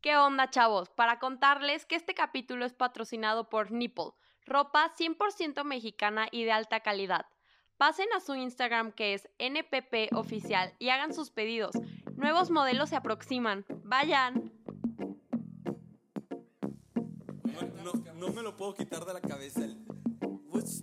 ¿Qué onda, chavos? Para contarles que este capítulo es patrocinado por Nipple, ropa 100% mexicana y de alta calidad. Pasen a su Instagram que es NPP Oficial y hagan sus pedidos. Nuevos modelos se aproximan. Vayan. No, no me lo puedo quitar de la cabeza. El... What's?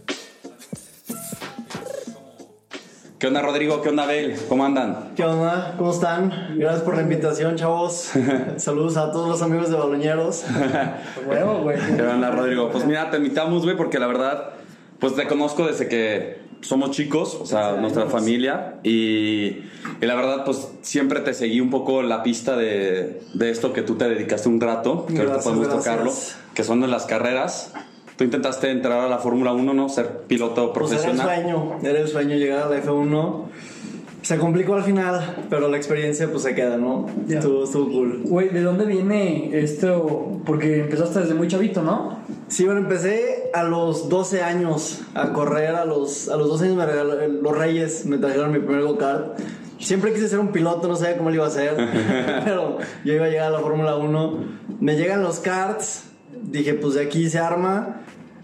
¿Qué onda, Rodrigo? ¿Qué onda, Abel? ¿Cómo andan? ¿Qué onda? ¿Cómo están? Gracias por la invitación, chavos. Saludos a todos los amigos de Baloñeros. Huevo, güey. ¿Qué onda, Rodrigo? Pues mira, te invitamos, güey, porque la verdad, pues te conozco desde que somos chicos, o sea, nuestra familia, y, y la verdad, pues siempre te seguí un poco la pista de, de esto que tú te dedicaste un rato, que ahorita Gracias, podemos gracias. tocarlo, que son de las carreras. Tú intentaste entrar a la Fórmula 1, ¿no? Ser piloto Pues era el profesional. sueño, era el sueño llegar a la F1. Se complicó al final, pero la experiencia pues se queda, ¿no? Ya. Estuvo, estuvo cool. Güey, ¿de dónde viene esto? Porque empezaste desde muy chavito, ¿no? Sí, bueno, empecé a los 12 años a correr. A los, a los 12 años me regaló, los Reyes me trajeron mi primer go-kart. Siempre quise ser un piloto, no sabía cómo lo iba a hacer. pero yo iba a llegar a la Fórmula 1. Me llegan los karts. Dije, pues de aquí se arma.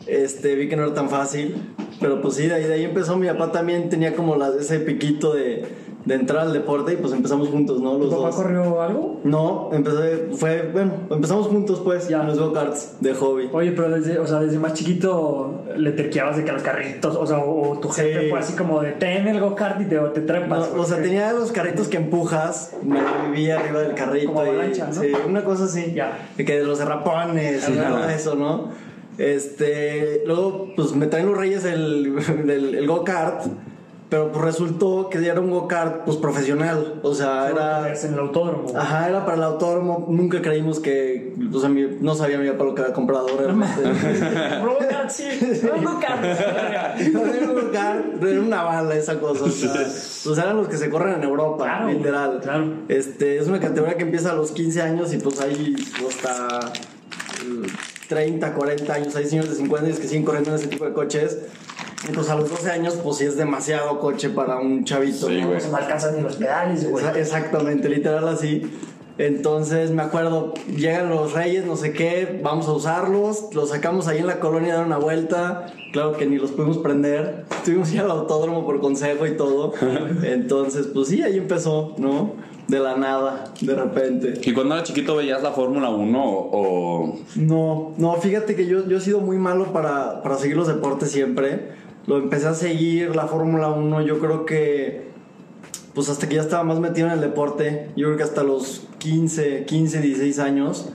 Este, vi que no era tan fácil. Pero pues sí, de ahí, de ahí empezó. Mi papá también tenía como la- ese piquito de, de entrar al deporte y pues empezamos juntos, ¿no? ¿Tu Los papá dos. corrió algo? No, empecé, fue, bueno, empezamos juntos pues, Ya. en los go-karts de hobby. Oye, pero desde, o sea, desde más chiquito le terqueabas de que los carritos, o sea, o, o tu jefe Sí. fue así como de ten el go-kart y te, te trepas. No, o sea, tenía los carritos que empujas, me vivía arriba del carrito. Como y- avalancha, ¿no? Sí, una cosa así. Ya. Que de los derrapones y todo eso, ¿no? Este, luego, pues me traen los reyes el, del el go-kart, pero pues resultó que era un go-kart, pues profesional. O sea, era. en el autódromo. Ajá, era para el autódromo. Nunca creímos que. O sea, mi- no sabía mi papá lo que había comprado realmente. Go-kart, sí. Un go-kart. Era un go-kart, era una bala esa cosa. O sea, pues eran los que se corren en Europa, Claro, literal. claro. Este, es una categoría que empieza a los 15 años y pues hay hasta eh, 30, 40 años. Hay señores de 50 años que siguen corriendo en ese tipo de coches. Y pues a los 12 años, pues sí es demasiado coche para un chavito. Sí, ¿no? No alcanzan ni los pedales, güey. Exa- Exactamente, literal así. Entonces me acuerdo, llegan los reyes, no sé qué, vamos a usarlos, los sacamos ahí en la colonia a dar una vuelta. Claro que ni los pudimos prender, tuvimos que ir al autódromo por consejo y todo. Entonces, pues sí, ahí empezó, ¿no? De la nada, de repente. ¿Y cuando era chiquito veías la Fórmula 1 o, o- No, no, fíjate que yo, yo he sido muy malo para, para seguir los deportes siempre. Lo empecé a seguir, la Fórmula 1, yo creo que, pues hasta que ya estaba más metido en el deporte, yo creo que hasta los 15, 15, 16 años,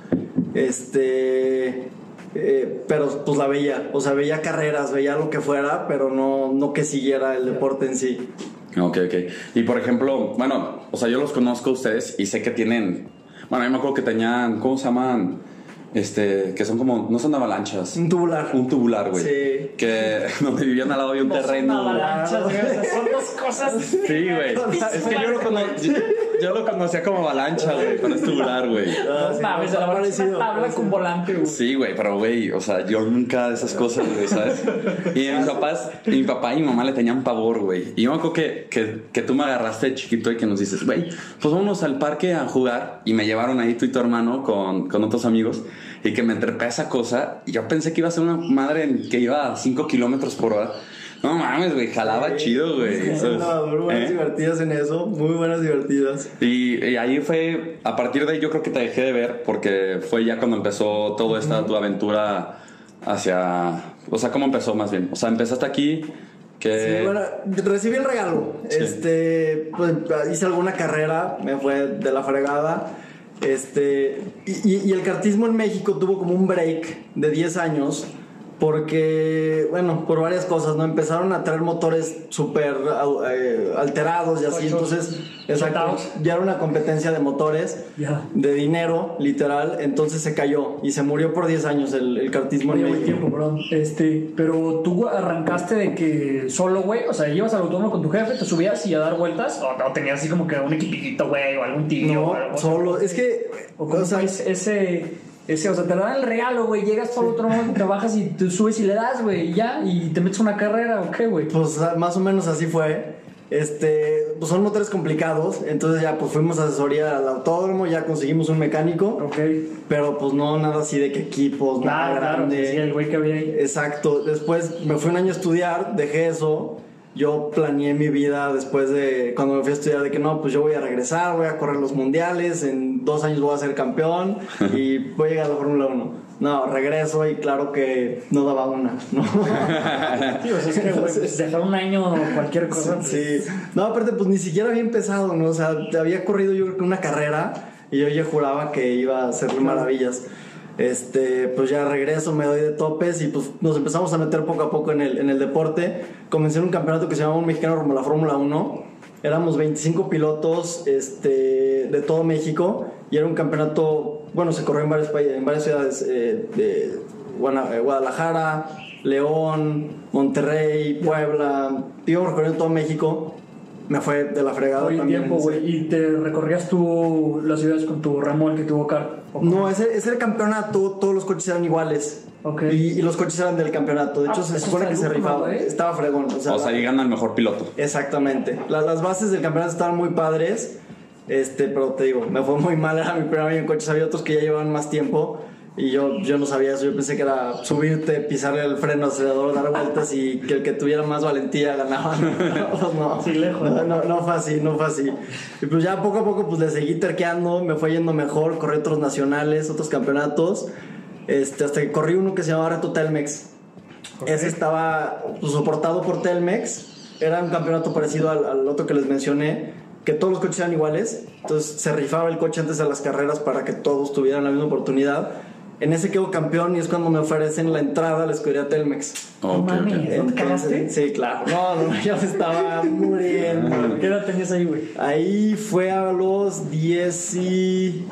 este, eh, pero pues la veía, o sea, veía carreras, veía lo que fuera, pero no, no que siguiera el deporte en sí. Ok, ok. Y por ejemplo, bueno, o sea, yo los conozco a ustedes y sé que tienen. Bueno, yo me acuerdo que tenían. ¿Cómo se llaman? Este, que son como. No son avalanchas. Un tubular. Un tubular, güey. Sí. Que donde vivían al lado de un No son terreno. güey. avalanchas, güey, son dos cosas. Sí, güey. Es que yo lo, cono- yo, yo lo conocía como avalancha, güey, pero es tubular, güey. No sí, mames, no, la es una tabla con volante, güey. Sí, güey, pero güey, o sea, yo nunca de esas cosas, güey, ¿sabes? Y mis papás, mi papá y mi mamá le tenían pavor, güey. Y yo me acuerdo que, que, que tú me agarraste de chiquito y que nos dices, güey, pues vámonos al parque a jugar. Y me llevaron ahí tú y tu hermano con, con otros amigos. Y que me entrepé a esa cosa. Y yo pensé que iba a ser una madre en- que iba a 5 kilómetros por hora. No mames, güey, jalaba chido, güey. ¿sabes? No, muy buenas ¿Eh? divertidas en eso, muy buenas divertidas. Y, y ahí fue, a partir de ahí yo creo que te dejé de ver porque fue ya cuando empezó toda esta tu aventura hacia, o sea, ¿cómo empezó más bien? O sea, empezaste aquí, que... Sí, bueno, recibí el regalo. Sí. Este, pues hice alguna carrera, me fue de la fregada. Este, y, y- y el cartismo en México tuvo como un break de 10 años Porque, bueno, por varias cosas, ¿no? Empezaron a traer motores súper eh, alterados y así, entonces, exacto, ya era una competencia de motores, de dinero, literal, entonces se cayó y se murió por 10 años el, el kartismo Oye, en México. tiempo, perdón. Este, pero tú arrancaste de que solo, güey, o sea, ibas al autónomo con tu jefe, te subías y a dar vueltas, o, o tenías así como que un equipito, güey, o algún tío, o No, algo. solo, es que, O o sea, es- ese, ese, o sea, te dan el regalo, güey, llegas por otro modo, te bajas y te subes y le das, güey, y ya, y te metes una carrera, ¿o qué, güey? Pues ah, más o menos así fue. Este, pues son motores complicados, entonces ya pues fuimos a asesoría al autódromo, ya conseguimos un mecánico, Ok. pero pues no nada así de que equipos, nada Claro, claro, grande. sí, el güey que había ahí. Exacto. Después me fui un año a estudiar, dejé eso. Yo planeé mi vida después de cuando me fui a estudiar de que no, pues yo voy a regresar, voy a correr los mundiales, en dos años voy a ser campeón y voy a llegar a la Fórmula 1. No, regreso y claro que no daba una, ¿no? Tío, es que, güey, pues, dejar un año o cualquier cosa. pues, Sí. No, aparte, pues ni siquiera había empezado, ¿no? O sea, había corrido yo creo que una carrera y yo ya juraba que iba a hacer maravillas. Este, pues ya regreso, me doy de topes y pues nos empezamos a meter poco a poco en el, en el deporte. Comencé en un campeonato que se llamaba un mexicano a la Fórmula 1. Éramos 25 pilotos este, de todo México y era un campeonato, bueno, se corrió en varios países, en varias ciudades eh, de eh, Guadalajara, León, Monterrey, Puebla, íbamos recorriendo todo México. Me fue de la fregada Oye, también. tiempo, sí. güey, y te recorrías tú las ciudades con tu Ramón que tuvo car. ¿o cómo? No, ese, ese era el campeonato, todos los coches eran iguales. Ok. Y, y los coches eran del campeonato. De hecho, Ah, se eso supone que se rifaba. güey. Estaba fregón. O sea, O sea, la- gana el mejor piloto. Exactamente. La- las bases del campeonato estaban muy padres. Este, pero te digo, me fue muy mal. Era mi primer año en coches. Había otros que ya llevaban más tiempo. Y yo, yo no sabía eso. Yo pensé que era subirte, pisarle el freno acelerador, dar vueltas y que el que tuviera más valentía ganaba. No, no. Sí, lejos. No, no, no fue así, no fue así. Y pues ya poco a poco pues le seguí terqueando. Me fue yendo mejor. Corrí otros nacionales, otros campeonatos. Este, hasta que corrí uno que se llamaba Reto Telmex. Ese estaba pues, soportado por Telmex. Era un campeonato parecido al, al otro que les mencioné, que todos los coches eran iguales. Entonces se rifaba el coche antes de las carreras para que todos tuvieran la misma oportunidad. En ese quedo campeón y es cuando me ofrecen la entrada a la escudería Telmex. No Ok, mames, ok. ¿no te Entonces? Sí, claro. No, no, yo me estaba muriendo. ¿Qué edad tenías ahí, güey? Ahí fue a los 10 y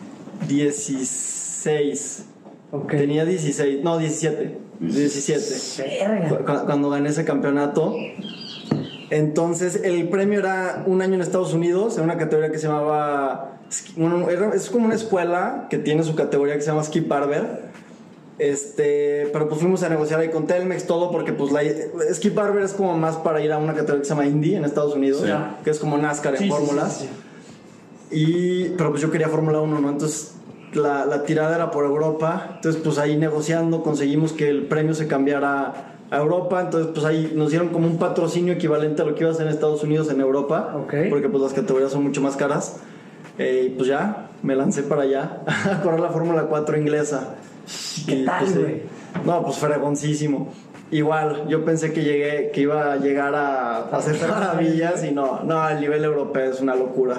16. Ok. Tenía 16, no, 17. 17. Verga. Cu- Cuando gané ese campeonato. Entonces, el premio era un año en Estados Unidos, en una categoría que se llamaba. Bueno, es como una escuela que tiene su categoría que se llama Ski Barber. Este, pero pues fuimos a negociar ahí con Telmex todo porque pues la Ski Barber es como más para ir a una categoría que se llama Indy en Estados Unidos, Sí. que es como NASCAR en Sí, fórmulas. sí. Y, pero pues yo quería Fórmula 1, ¿no? Entonces la, la tirada era por Europa. Entonces pues ahí negociando conseguimos que el premio se cambiara a Europa. Entonces pues ahí nos dieron como un patrocinio equivalente a lo que iba a ser en Estados Unidos en Europa. Ok. Porque pues las categorías son mucho más caras. Eh, y pues ya, me lancé para allá a correr la Fórmula 4 inglesa. ¿Qué Y, tal, pues, güey? No, pues fregoncísimo. Igual, yo pensé que llegué, que iba a llegar a, a hacer maravillas y no, no, el nivel europeo es una locura.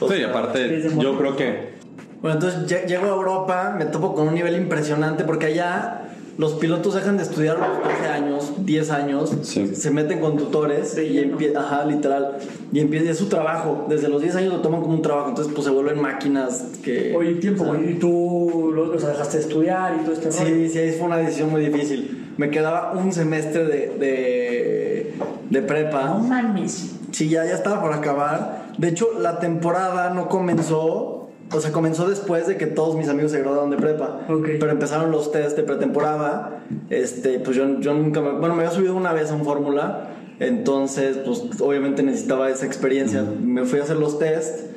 O Sí, y sea, aparte, yo creo que bueno, entonces lle- llego a Europa, me topo con un nivel impresionante porque allá los pilotos dejan de estudiar a los 12 años, 10 años, Sí. se meten con tutores y empieza, ajá, literal, y empieza es su trabajo. Desde los 10 años lo toman como un trabajo, entonces pues se vuelven máquinas que... Oye, tiempo, o sea, güey, y tú lo, o sea, dejaste de estudiar y todo este rollo. Sí, sí, ahí fue una decisión muy difícil. Me quedaba un semestre de, de, de prepa. No mames. Sí, ya, ya estaba por acabar. De hecho, la temporada no comenzó. O sea, comenzó después de que todos mis amigos se graduaron de prepa. Ok. Pero empezaron los test de pretemporada. Este, pues yo, yo nunca me. Bueno, me había subido una vez a un fórmula. Entonces, pues obviamente necesitaba esa experiencia. Me fui a hacer los test.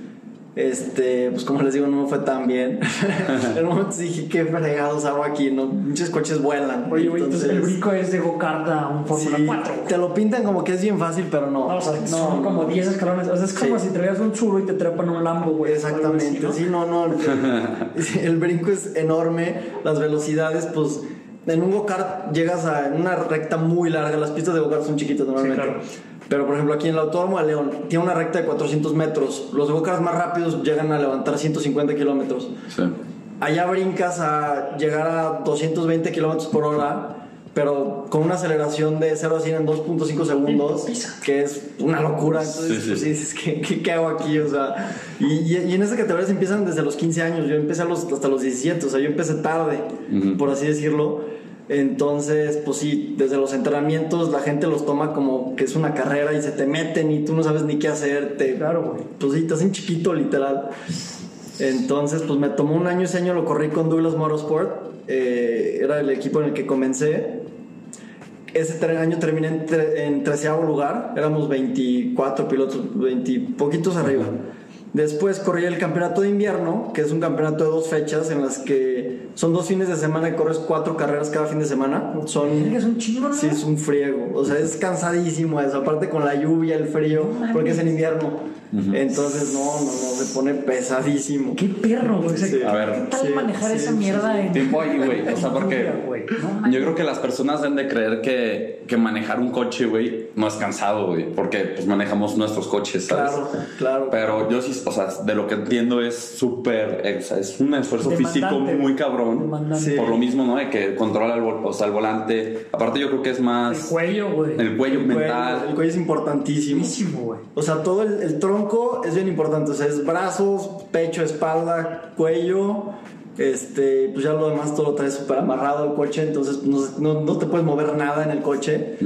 Este, pues como les digo, no me fue tan bien. en un momento dije, qué fregados hago aquí, ¿no? Muchos coches vuelan. Oye, güey, entonces el brinco es de go-kart a un Fórmula sí, 4. te lo pintan como que es bien fácil, pero no. No, o sea, son como 10 escalones. O sea, es como Sí. si traías un churro y te trepan un Lambo, güey. Exactamente, así, sí, no, no. El, el brinco es enorme, las velocidades, pues en un go-kart llegas a en una recta muy larga, las pistas de go-kart son chiquitas normalmente. claro. Pero por ejemplo, aquí en el Autódromo de León tiene una recta de 400 metros. Los go-karts más rápidos llegan a levantar 150 kilómetros. sí. Allá brincas a llegar a 220 kilómetros por hora. pero con una aceleración de 0 a 100 en 2.5 segundos, que es una locura. Entonces, Sí, pues sí. dices, ¿qué, qué, qué hago aquí? O sea, y, y, y en esa categoría se empiezan desde los 15 años. Yo empecé a los, hasta los 17, o sea, yo empecé tarde, Ujú. por así decirlo. Entonces, pues sí, desde los entrenamientos la gente los toma como que es una carrera y se te meten y tú no sabes ni qué hacer. Te, Claro, güey. pues sí, te hacen chiquito, literal. Entonces, pues me tomó un año, ese año lo corrí con Douglas Motorsport. eh, era el equipo en el que comencé. Ese año terminé en, tre- en treceavo lugar. Éramos 24 pilotos, 20 poquitos arriba. Después corrí el campeonato de invierno, que es un campeonato de dos fechas en las que son dos fines de semana y corres cuatro carreras cada fin de semana. Son Es un chingo. Sí, es un friego. O sea, es cansadísimo eso. Aparte con la lluvia, el frío, porque es en invierno. Entonces, no, no, no, se pone pesadísimo. Qué perro, güey. O sea, Sí. A ver. ¿Qué tal Sí, manejar sí, esa sí, mierda en. Tiempo ahí, güey. O sea, porque. No yo creo que las personas deben de creer que, que manejar un coche, güey, no es cansado, güey. Porque pues manejamos nuestros coches, ¿sabes? Claro, claro. Pero yo sí, o sea, de lo que entiendo es súper, eh, o sea, es un esfuerzo Demandante, físico muy cabrón. Demandante. Por lo mismo, ¿no? De que controla el, vol- o sea, el volante. Aparte yo creo que es El más cuello, güey. el cuello El cuello, mental. el cuello es importantísimo. Güey. O sea, todo el, el tronco es bien importante. O sea, es brazos, pecho, espalda, cuello. Este, pues ya lo demás todo lo traes súper amarrado al coche. Entonces no, no- no te puedes mover nada en el coche.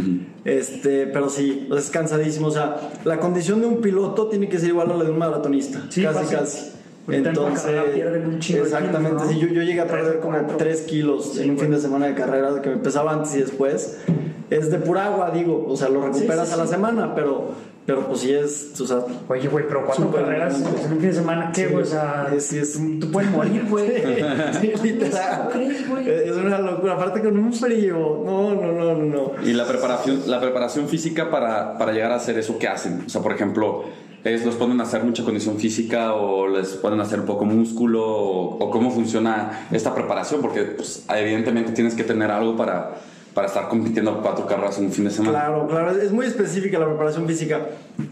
Este, pero sí, es cansadísimo. O sea, la condición de un piloto tiene que ser igual a la de un maratonista. Sí, casi, fácil. casi. Ahorita en una carrera pierden un chingo de exactamente. ¿no? sí, yo, yo llegué a perder como cuatro. 3 kilos Sí, en un güey. fin de semana de carrera, que me pesaba antes y después. Es de pura agua, digo. O sea, lo recuperas a la semana, pero, pero pues sí es, o sea, Oye, güey, pero cuatro carreras en un fin de semana, ¿qué, Sí, güey? O sea, es- sí, es- tú puedes morir, güey. Sí, literal. Es una locura. Aparte con un frío. No, no, no, no, no. Y la preparación, la preparación física para, para llegar a hacer eso que hacen. O sea, por ejemplo, es, los ponen a hacer mucha condición física o les pueden hacer un poco músculo o, o cómo funciona esta preparación, porque pues, evidentemente tienes que tener algo para, para estar compitiendo cuatro carreras en un fin de semana. Claro, claro. Es muy específica la preparación física.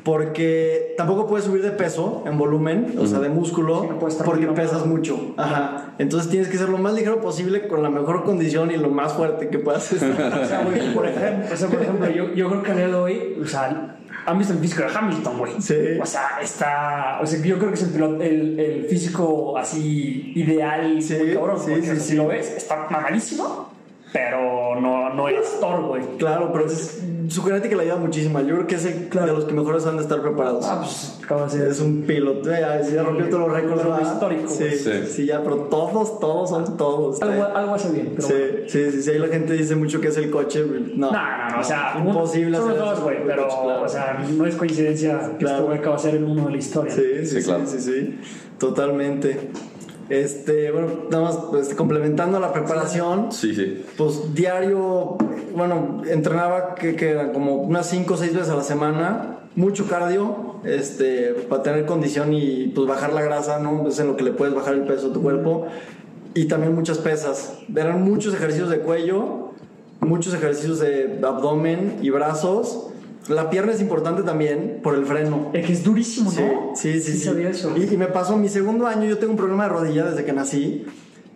Porque tampoco puedes subir de peso en volumen, o sea, de músculo, Sí, no porque pesas mucho. Ajá. Entonces tienes que ser lo más ligero posible con la mejor condición y lo más fuerte que puedas estar. O sea, güey, por ejemplo, o sea, por ejemplo yo, yo creo que de hoy, o sea, han visto el físico de Hamilton, güey. Sí. O sea, está. O sea, yo creo que es el, piloto- el, el físico así ideal, Sí, muy cabrón. sí, porque, sí, o sea, sí. si lo ves, está mamadísimo, pero no, no es Thor, güey. Claro, pero es, su genética le ayuda muchísimo. Yo creo que es el de los que mejores han de estar preparados. Ah, pues de ser. Es un piloto, ya, ya rompió todos los récords. ¿verdad? histórico, Sí, sí, Sí. ya, pero todos, todos son todos. Algo, algo hace bien, pero sí, bueno. sí, sí, sí, ahí la gente dice mucho que es el coche. No, No, no, no, o sea, imposible son hacer los dos, güey, pero, coche, claro. o sea, no es coincidencia que Claro. este güey acaba de ser el uno de la historia. Sí, sí, Sí, sí, claro. sí, sí, totalmente. Este, bueno, nada más pues, complementando la preparación, Sí, sí. pues diario, bueno, entrenaba que, que eran como unas 5 o 6 veces a la semana, mucho cardio, este, para tener condición y pues bajar la grasa, ¿no? Es en lo que le puedes bajar el peso a tu cuerpo. Y también muchas pesas. Eran muchos ejercicios de cuello, muchos ejercicios de abdomen y brazos. La pierna es importante también por el freno. Es que es durísimo, Sí, ¿no? sí, sí. sí. sabía eso. Y, y me pasó mi segundo año, yo tengo un problema de rodilla desde que nací.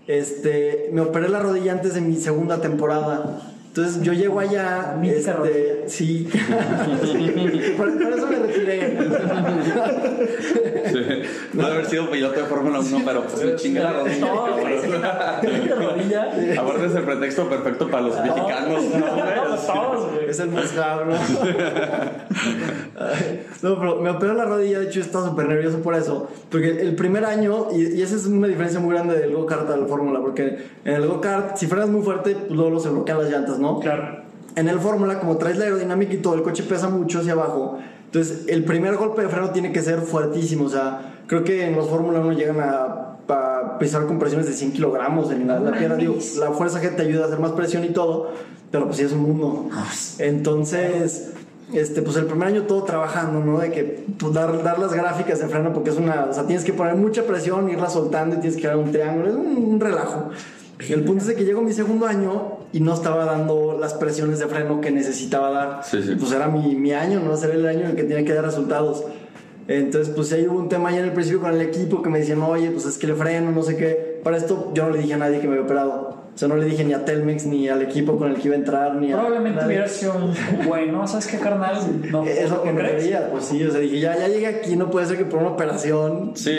Este, me operé la rodilla antes de mi segunda temporada. Entonces yo llego allá, rodilla. este, sí, por, por eso me retiré. No haber sido piloto de Fórmula 1, pero pues me chinga la rodilla. Aparte es el pretexto perfecto para los mexicanos, ¿no, güey? Todos, todos, güey. Es el ¿no? Ay, no, pero me operé la rodilla, de hecho estaba súper nervioso por eso. Porque el primer año, y, y esa es una diferencia muy grande del go-kart a la fórmula, porque en el go-kart, si frenas muy fuerte, pues luego se bloquean las llantas, ¿no? Claro. En el Fórmula, como traes la aerodinámica y todo, el coche pesa mucho hacia abajo. Entonces, el primer golpe de freno tiene que ser fuertísimo. O sea, creo que en los Fórmula 1 llegan a, a pisar con presiones de 100 kilogramos en la, la pierna. Digo, la fuerza que te ayuda a hacer más presión y todo, pero pues sí es un mundo. Entonces, este, pues el primer año todo trabajando, ¿no? De que pues, dar, dar las gráficas de freno, porque es una. O sea, tienes que poner mucha presión, irla soltando y tienes que dar un triángulo. Es un, un relajo. El punto es de que llegó mi segundo año y no estaba dando las presiones de freno que necesitaba dar. Sí, sí. Pues era mi, mi año, ¿no? Era el año en el que tenía que dar resultados. Entonces, pues ahí hubo un tema ya en el principio con el equipo que me decían, oye, pues es que le freno, no sé qué. Para esto yo no le dije a nadie que me había operado. O sea, no le dije ni a Telmex ni al equipo con el que iba a entrar ni a Probablemente hubiera sido un bueno, ¿sabes qué, carnal? No, Es lo que ¿qué me quería, pues sí, o sea, dije, ya, ya llegué aquí, no puede ser que por una operación Sí,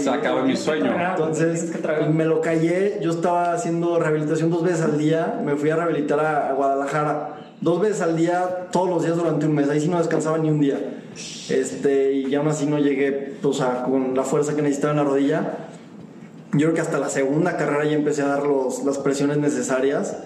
se acaba mi sueño. tragar. Entonces, pues, me lo callé. Yo estaba haciendo rehabilitación dos veces al día. Me fui a rehabilitar a, a Guadalajara. Dos veces al día, todos los días durante un mes. Ahí sí no descansaba ni un día. Este, y aún así no llegué pues, a- con la fuerza que necesitaba en la rodilla. Yo creo que hasta la segunda carrera ya empecé a dar los, las presiones necesarias.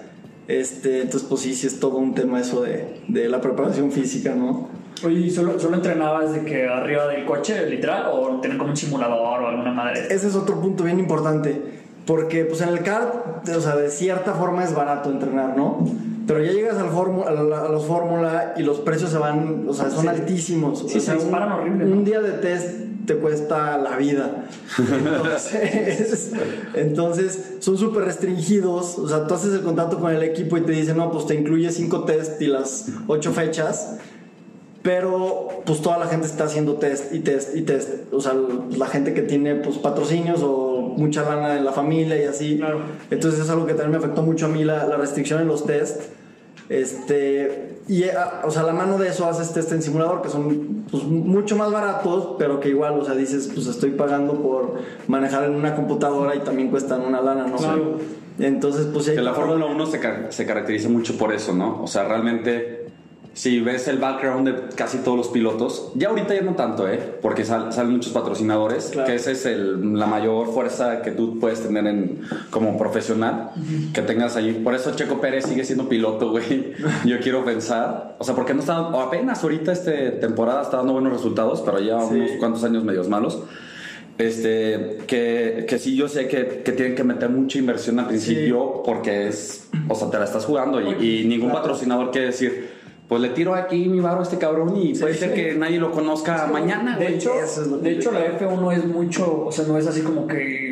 Este, entonces, pues sí, sí es todo un tema eso de, de la preparación física, ¿no? Oye, ¿y ¿solo, ¿solo entrenabas de que arriba del coche, literal? ¿O tener como un simulador o alguna madre? Ese es otro punto bien importante. Porque pues en el kart, o sea, de cierta forma es barato entrenar, ¿no? Pero ya llegas al fórmu- a, la- a los fórmula y los precios se van, o sea, son Sí. altísimos. Sí, o se sea, disparan un, horrible, Un ¿no? día de test te cuesta la vida. Entonces, entonces, son súper restringidos. O sea, tú haces el contacto con el equipo y te dicen, no, pues te incluye cinco test y las ocho fechas. Pero pues toda la gente está haciendo test y test y test. O sea, la gente que tiene pues patrocinios o mucha lana en la familia y así. Claro. Entonces es algo que también me afectó mucho a mí la, la restricción en los test. Este, y ah, o sea, la mano de eso haces test en simulador que son pues, mucho más baratos, pero que igual, o sea, dices, pues estoy pagando por manejar en una computadora y también cuestan una lana, ¿no? Claro. Entonces, pues Que la Fórmula 1 se, car- se caracteriza mucho por eso, ¿no? O sea, realmente, si ves el background de casi todos los pilotos, ya ahorita ya no tanto, ¿eh? Porque sal- salen muchos patrocinadores, Claro. que esa es el- la mayor fuerza que tú puedes tener en, como profesional, que tengas ahí. Por eso Checo Pérez sigue siendo piloto, güey. Yo quiero pensar, o sea, porque no está, o apenas ahorita este temporada está dando buenos resultados, pero ya Sí. unos cuantos años medios malos. Este, que, que sí, yo sé que, que tienen que meter mucha inversión al principio porque es, o sea, te la estás jugando y, y ningún Claro. patrocinador quiere decir, pues le tiro aquí mi varo a este cabrón y puede ser que nadie lo conozca mañana, De güey. hecho, es de hecho, la complicado. F1 es mucho, o sea, no es así como que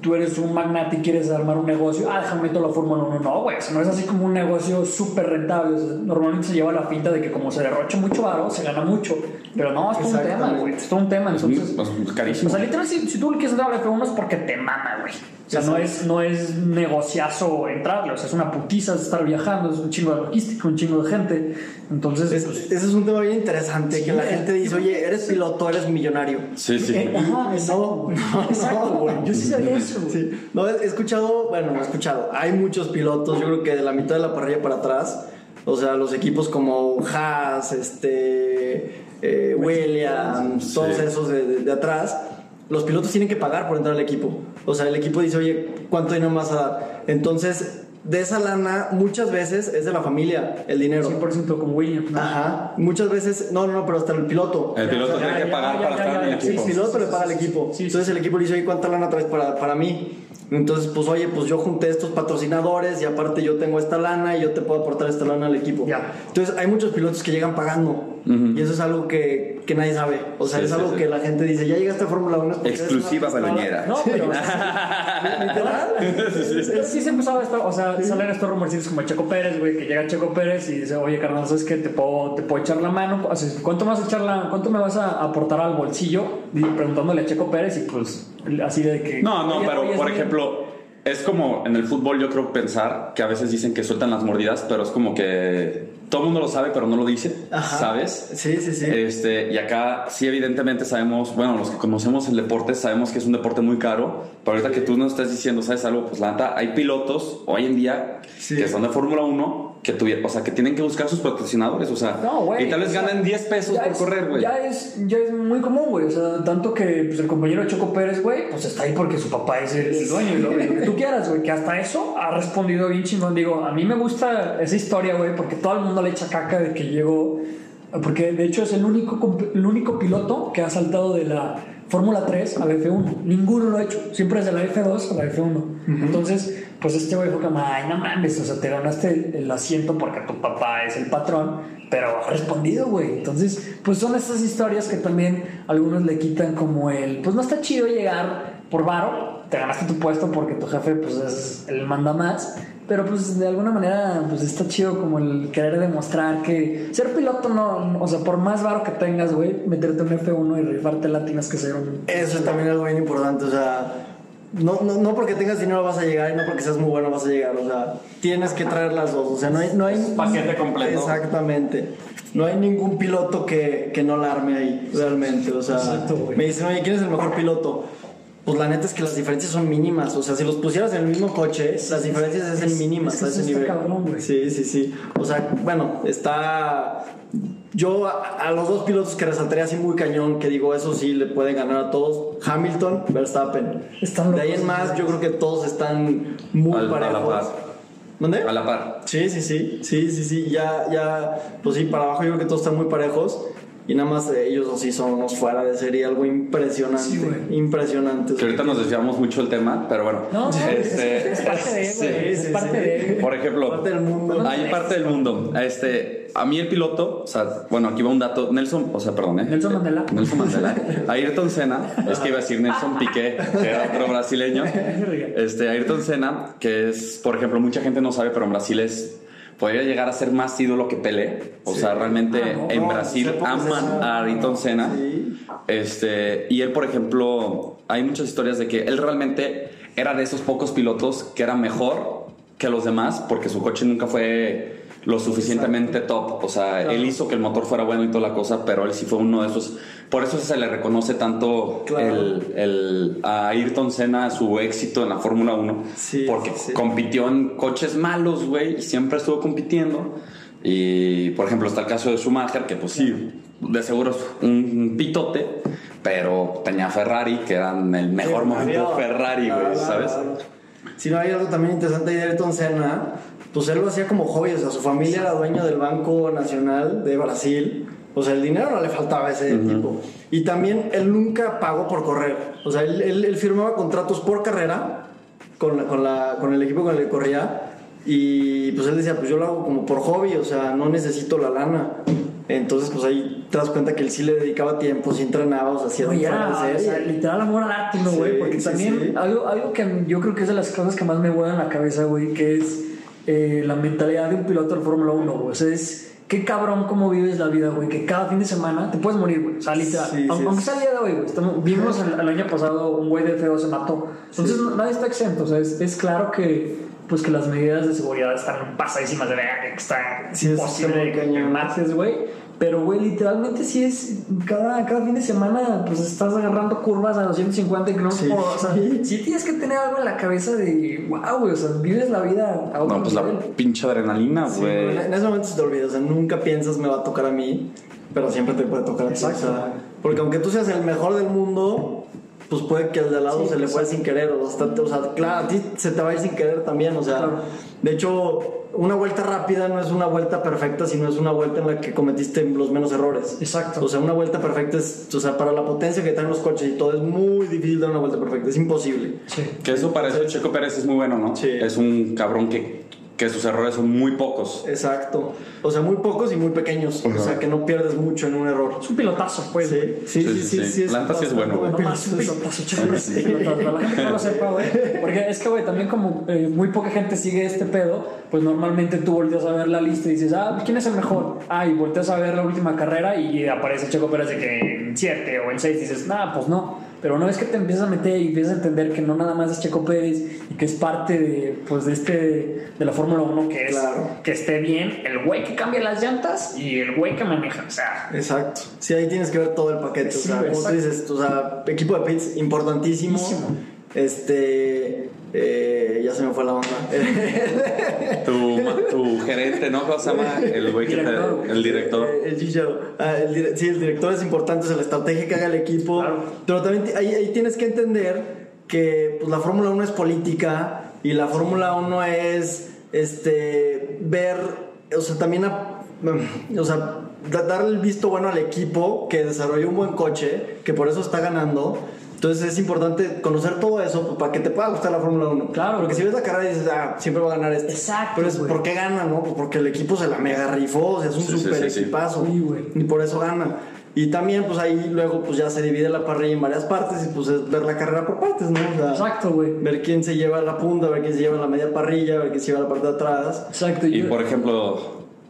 tú eres un magnate y quieres armar un negocio, ah, déjame meto la Fórmula 1. No, güey, o sea, no es así como un negocio súper rentable. O sea, normalmente se lleva la finta de que como se derrocha mucho varo, se gana mucho. Pero no, es todo un tema, güey, es todo un tema. Entonces, Pues, pues, o carísimo. sea, literal, si, si tú le quieres entrar a la F1 es porque te mama, güey. O sea, no es, no es negociazo entrarle, o sea, es una putiza estar viajando, es un chingo de logística, un chingo de gente. Entonces, Es- pues, ese es un tema bien interesante, que la gente dice, oye, eres piloto, eres millonario. Sí, sí. Eh, ajá, exacto. No, exacto, no, güey. Yo sí sabía eso, güey. Sí. No, he escuchado, bueno, no he escuchado. Hay muchos pilotos, yo creo que de la mitad de la parrilla para atrás. O sea, los equipos como Haas, este, eh, Williams, todos esos de, de- de atrás. Los pilotos tienen que pagar por entrar al equipo. O sea, el equipo dice, oye, ¿cuánto dinero vas a dar? Entonces, de esa lana, muchas veces es de la familia el dinero. 100% con William. ¿no? Ajá. Muchas veces, no, no, no, pero hasta el piloto. El piloto Ya, tiene ya, que pagar ya, para ya, estar en ya, el sí, Sí, equipo. el piloto le paga al equipo. Sí, sí, Entonces sí. el equipo le dice, oye, ¿cuánta lana traes para, para mí? Entonces, pues, oye, pues yo junté estos patrocinadores y aparte yo tengo esta lana y yo te puedo aportar esta lana al equipo. Ya. Entonces, hay muchos pilotos que llegan pagando y eso es algo que, que nadie sabe. O sea, Sí, es sí, algo sí. que la gente dice, ya llegaste a Fórmula 1. es porque eres Exclusiva una pistola". baloñera. No, pero. Literal. Sí se empezaba esto, o sea, salen estos rumorcitos como Checo Pérez, güey, que llega Checo Pérez y dice, oye, carnal, ¿sabes qué? Te puedo, te puedo echar la mano. O sea, ¿cuánto me vas a echar la, cuánto me vas a aportar al bolsillo? Y preguntándole a Checo Pérez y pues así de que. No, no, pero por ejemplo, es como en el fútbol yo creo pensar que a veces dicen que sueltan las mordidas, pero es como que todo el mundo lo sabe, pero no lo dice, Ajá. ¿sabes? Sí, sí, sí. Este, y acá sí evidentemente sabemos, bueno, los que conocemos el deporte sabemos que es un deporte muy caro, pero ahorita que tú nos estás diciendo, ¿sabes algo? Pues la neta, hay pilotos hoy en día Sí. que son de Fórmula 1 que tuvieron, o sea, que tienen que buscar sus patrocinadores, o sea, No, güey. y tal vez o sea, ganan 10 pesos por es- correr, güey. Ya es, ya es muy común, güey. O sea, tanto que pues, el compañero Choco Pérez, güey, pues está ahí porque su papá es el, el dueño y lo, que tú quieras, güey. Que hasta eso ha respondido bien chingón. Digo, a mí me gusta esa historia, güey, porque todo el mundo le echa caca de que llegó. Porque de hecho es el único, el único piloto que ha saltado de la Fórmula 3 a la F1. Ninguno lo ha hecho. Siempre es de la F2 a la F1. Entonces, pues este güey fue como, ay, no mames, o sea, te ganaste el, el asiento porque tu papá es el patrón, pero ha respondido, güey. Entonces, pues son estas historias que también algunos le quitan como el, pues no está chido llegar por varo, te ganaste tu puesto porque tu jefe, pues es el manda más. Pero pues de alguna manera pues está chido como el querer demostrar que ser piloto no, o sea, por más varo que tengas, güey, meterte un F1 y rifarte la tienes que ser un... Eso es también algo bien importante, o sea, no, no, no porque tengas dinero vas a llegar y no porque seas muy bueno vas a llegar. O sea, tienes que traer las dos. O sea, no hay. No hay paquete completo. Exactamente. No hay ningún piloto que, que no la arme ahí, realmente. O sea, Exacto, me dicen, oye, ¿quién es el mejor piloto? Pues la neta es que las diferencias son mínimas. O sea, si los pusieras en el mismo coche, las diferencias es, mínimas es a ese nivel. cabrón, güey. Sí, sí, sí. O sea, bueno, está. Yo a, a los dos pilotos que resaltaría así muy cañón, que digo, eso sí le pueden ganar a todos: Hamilton, Verstappen. Están de ahí en más, yo creo que todos están muy Al- a la parejos. par. ¿Dónde? A la par. Sí, sí, sí, sí, sí, sí, ya, ya, pues sí, para abajo yo creo que todos están muy parejos y nada más eh, ellos así son unos fuera de serie, algo impresionante, Sí, impresionante. Que ahorita nos desviamos mucho del tema, pero bueno. No, no, este, es, parte de, güey. sí, es parte sí. de. Por ejemplo, Parte del mundo. hay parte del mundo. Este, a mí el piloto, o sea, bueno, aquí va un dato. Nelson, o sea, perdón, ¿eh? Nelson Mandela. Nelson Mandela. Ayrton Senna, es que iba a decir Nelson Piqué, que era otro brasileño. Este, Ayrton Senna, que es, por ejemplo, mucha gente no sabe, pero en Brasil es. Podría llegar a ser más ídolo que Pelé. O sea, realmente Ah, no, en Brasil aman a Ayrton Senna. Sí. Este, y él, por ejemplo, hay muchas historias de que él realmente era de esos pocos pilotos que era mejor que los demás porque su coche nunca fue lo suficientemente top. O sea, él hizo que el motor fuera bueno y toda la cosa, pero él sí fue uno de esos. Por eso se le reconoce tanto Claro. el, el- a Ayrton Senna su éxito en la Fórmula 1. Sí, porque sí. compitió en coches malos, güey, y siempre estuvo compitiendo. Y, por ejemplo, está el caso de Schumacher, que pues sí, de seguro es un pitote, pero tenía Ferrari, que eran el mejor momento claro, Ferrari, güey, claro, ¿sabes? claro. Si no hay algo también interesante ahí de Ayrton Senna, pues él lo hacía como hobby, o sea, su familia era dueño del Banco Nacional de Brasil, o sea, el dinero no le faltaba a ese tipo. Y también él nunca pagó por correr, o sea, él, él- él firmaba contratos por carrera con, la- con, la, con el equipo con el que corría, y pues él decía, pues yo lo hago como por hobby, o sea, no necesito la lana. Entonces, pues ahí te das cuenta que él sí le dedicaba tiempo, sí entrenaba, o sea, sí era Oye, o sea, literal amor al arte, ¿no, güey? Sí, Porque sí, también sí. Algo, algo que yo creo que es de las cosas que más me vuelan la cabeza, güey, que es eh, la mentalidad de un piloto de Fórmula 1, güey. O sea, es qué cabrón cómo vives la vida, güey, que cada fin de semana te puedes morir, güey. O sea, literal. Sí, sí, aunque, sí. sea el día de hoy, güey. Estamos- Vimos el, el año pasado un güey de feo se mató. Entonces no- nadie está exento. O sea, es, es claro que pues que las medidas de seguridad están pasadísimas de verga, que está Sí, es imposible muy que mates, güey. Pero, güey, literalmente sí es. Cada, cada fin de semana, pues estás agarrando curvas a 250 kilómetros Sí. O sea, sí tienes que tener algo en la cabeza de, wow, güey, o sea, vives la vida a otro No, pues la nivel. pinche adrenalina, Sí, güey. en ese momento se te olvida, o sea, nunca piensas me va a tocar a mí, pero siempre te puede tocar a ti. Exacto. o sea, porque aunque tú seas el mejor del mundo, pues puede que al de al lado Sí, se le fue exacto. sin querer, o sea, o sea, claro, a ti se te va a ir sin querer también, o sea, Claro. de hecho, una vuelta rápida no es una vuelta perfecta, sino es una vuelta en la que cometiste los menos errores. Exacto. O sea, una vuelta perfecta es, o sea, para la potencia que traen los coches y todo, es muy difícil dar una vuelta perfecta, es imposible. Sí. Que eso para eso Checo Pérez es muy bueno, ¿no? Sí. Es un cabrón que, que sus errores son muy pocos. Exacto. O sea, muy pocos y muy pequeños. O sea, que no pierdes mucho en un error. Es un pilotazo, pues. güey. Sí, sí, sí, sí. Sí es bueno, un pilotazo. Pilotazo. La gente no lo sepa, güey. Porque es que, güey, también como eh, muy poca gente sigue este pedo, pues normalmente tú volteas a ver la lista y dices, ah, ¿quién es el mejor? Ah, y volteas a ver la última carrera y aparece Checo Pérez de que en 7 o en 6 dices, nah, pues no. Pero una vez que te empiezas a meter y empiezas a entender que no nada más es Checo Pérez y que es parte de, pues, de este, de la Fórmula 1, que es Claro. que esté bien el güey que cambia las llantas y el güey que maneja. O sea, Exacto. Sí, ahí tienes que ver todo el paquete. Sí, o sea, como tú dices, o sea, equipo de pits importantísimo. Importantísimo. Este. eh, ya se me fue la onda. Tu, tu gerente, ¿no? ¿Cómo se llama? El güey que te. Director. El director. Eh, el. Ah, el sí, el director es importante, sea, la estrategia que haga el equipo. Claro. Pero también ahí, ahí tienes que entender que pues, la Fórmula 1 es política y la Fórmula 1 es este ver, o sea, también a- o sea, da- darle el visto bueno al equipo que desarrolló un buen coche, que por eso está ganando. Entonces es importante conocer todo eso pues, para que te pueda gustar la Fórmula 1. Claro. Porque si ves la carrera y dices, ah, siempre va a ganar este. Exacto, Pero es güey. ¿por qué gana, no? Pues porque el equipo se la mega rifó, o sea, es un Sí, super sí, sí. equipazo. Sí, güey. Y por eso gana. Y también, pues ahí luego, pues ya se divide la parrilla en varias partes y pues es ver la carrera por partes, ¿no? O sea, exacto, güey. ver quién se lleva la punta, ver quién se lleva la media parrilla, ver quién se lleva la parte de atrás. Exacto. Y yo- por ejemplo,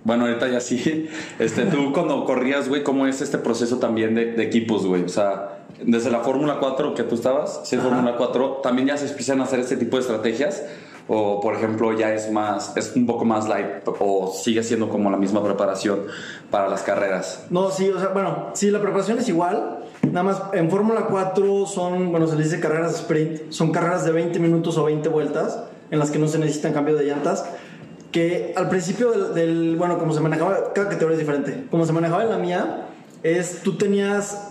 bueno, ahorita ya sí, este, tú cuando corrías, güey, ¿cómo es este proceso también de, de equipos, güey? O sea, desde la Fórmula 4 que tú estabas, si es Fórmula 4, también ya se empiezan a hacer este tipo de estrategias. O, por ejemplo, ya es más, es un poco más light, o sigue siendo como la misma preparación para las carreras. No, sí, o sea, bueno, sí, la preparación es igual. Nada más, en Fórmula 4 son, bueno, se les dice carreras sprint. Son carreras de 20 minutos o 20 vueltas, en las que no se necesitan cambio de llantas. Que al principio del, del- bueno, como se manejaba, cada categoría es diferente. Como se manejaba en la mía, es, tú tenías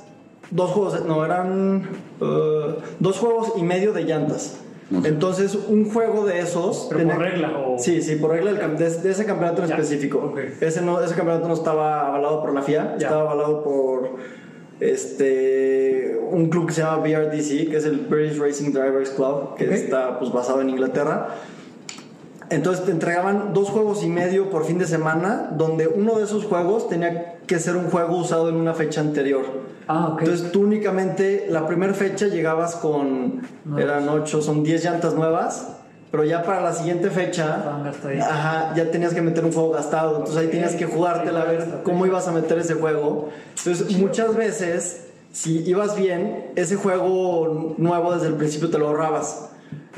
dos juegos, no, eran eh, dos juegos y medio de llantas. Entonces, un juego de esos... Pero por regla, o- Sí, sí, por regla del de, de ese campeonato en Ya, específico. ok. Ese, no, ese campeonato no estaba avalado por la FIA, Ya. estaba avalado por este un club que se llama BRDC, que es el British Racing Drivers Club, que está pues basado en Inglaterra. Entonces te entregaban dos juegos y medio por fin de semana, donde uno de esos juegos tenía que ser un juego usado en una fecha anterior. Ah, ok. Entonces tú únicamente, la primera fecha llegabas con, eran ocho, son 10 llantas nuevas, pero ya para la siguiente fecha, ajá, ya tenías que meter un juego gastado, entonces ahí tenías que jugártela a ver cómo ibas a meter ese juego. Entonces muchas veces, si ibas bien, ese juego nuevo desde el principio te lo ahorrabas.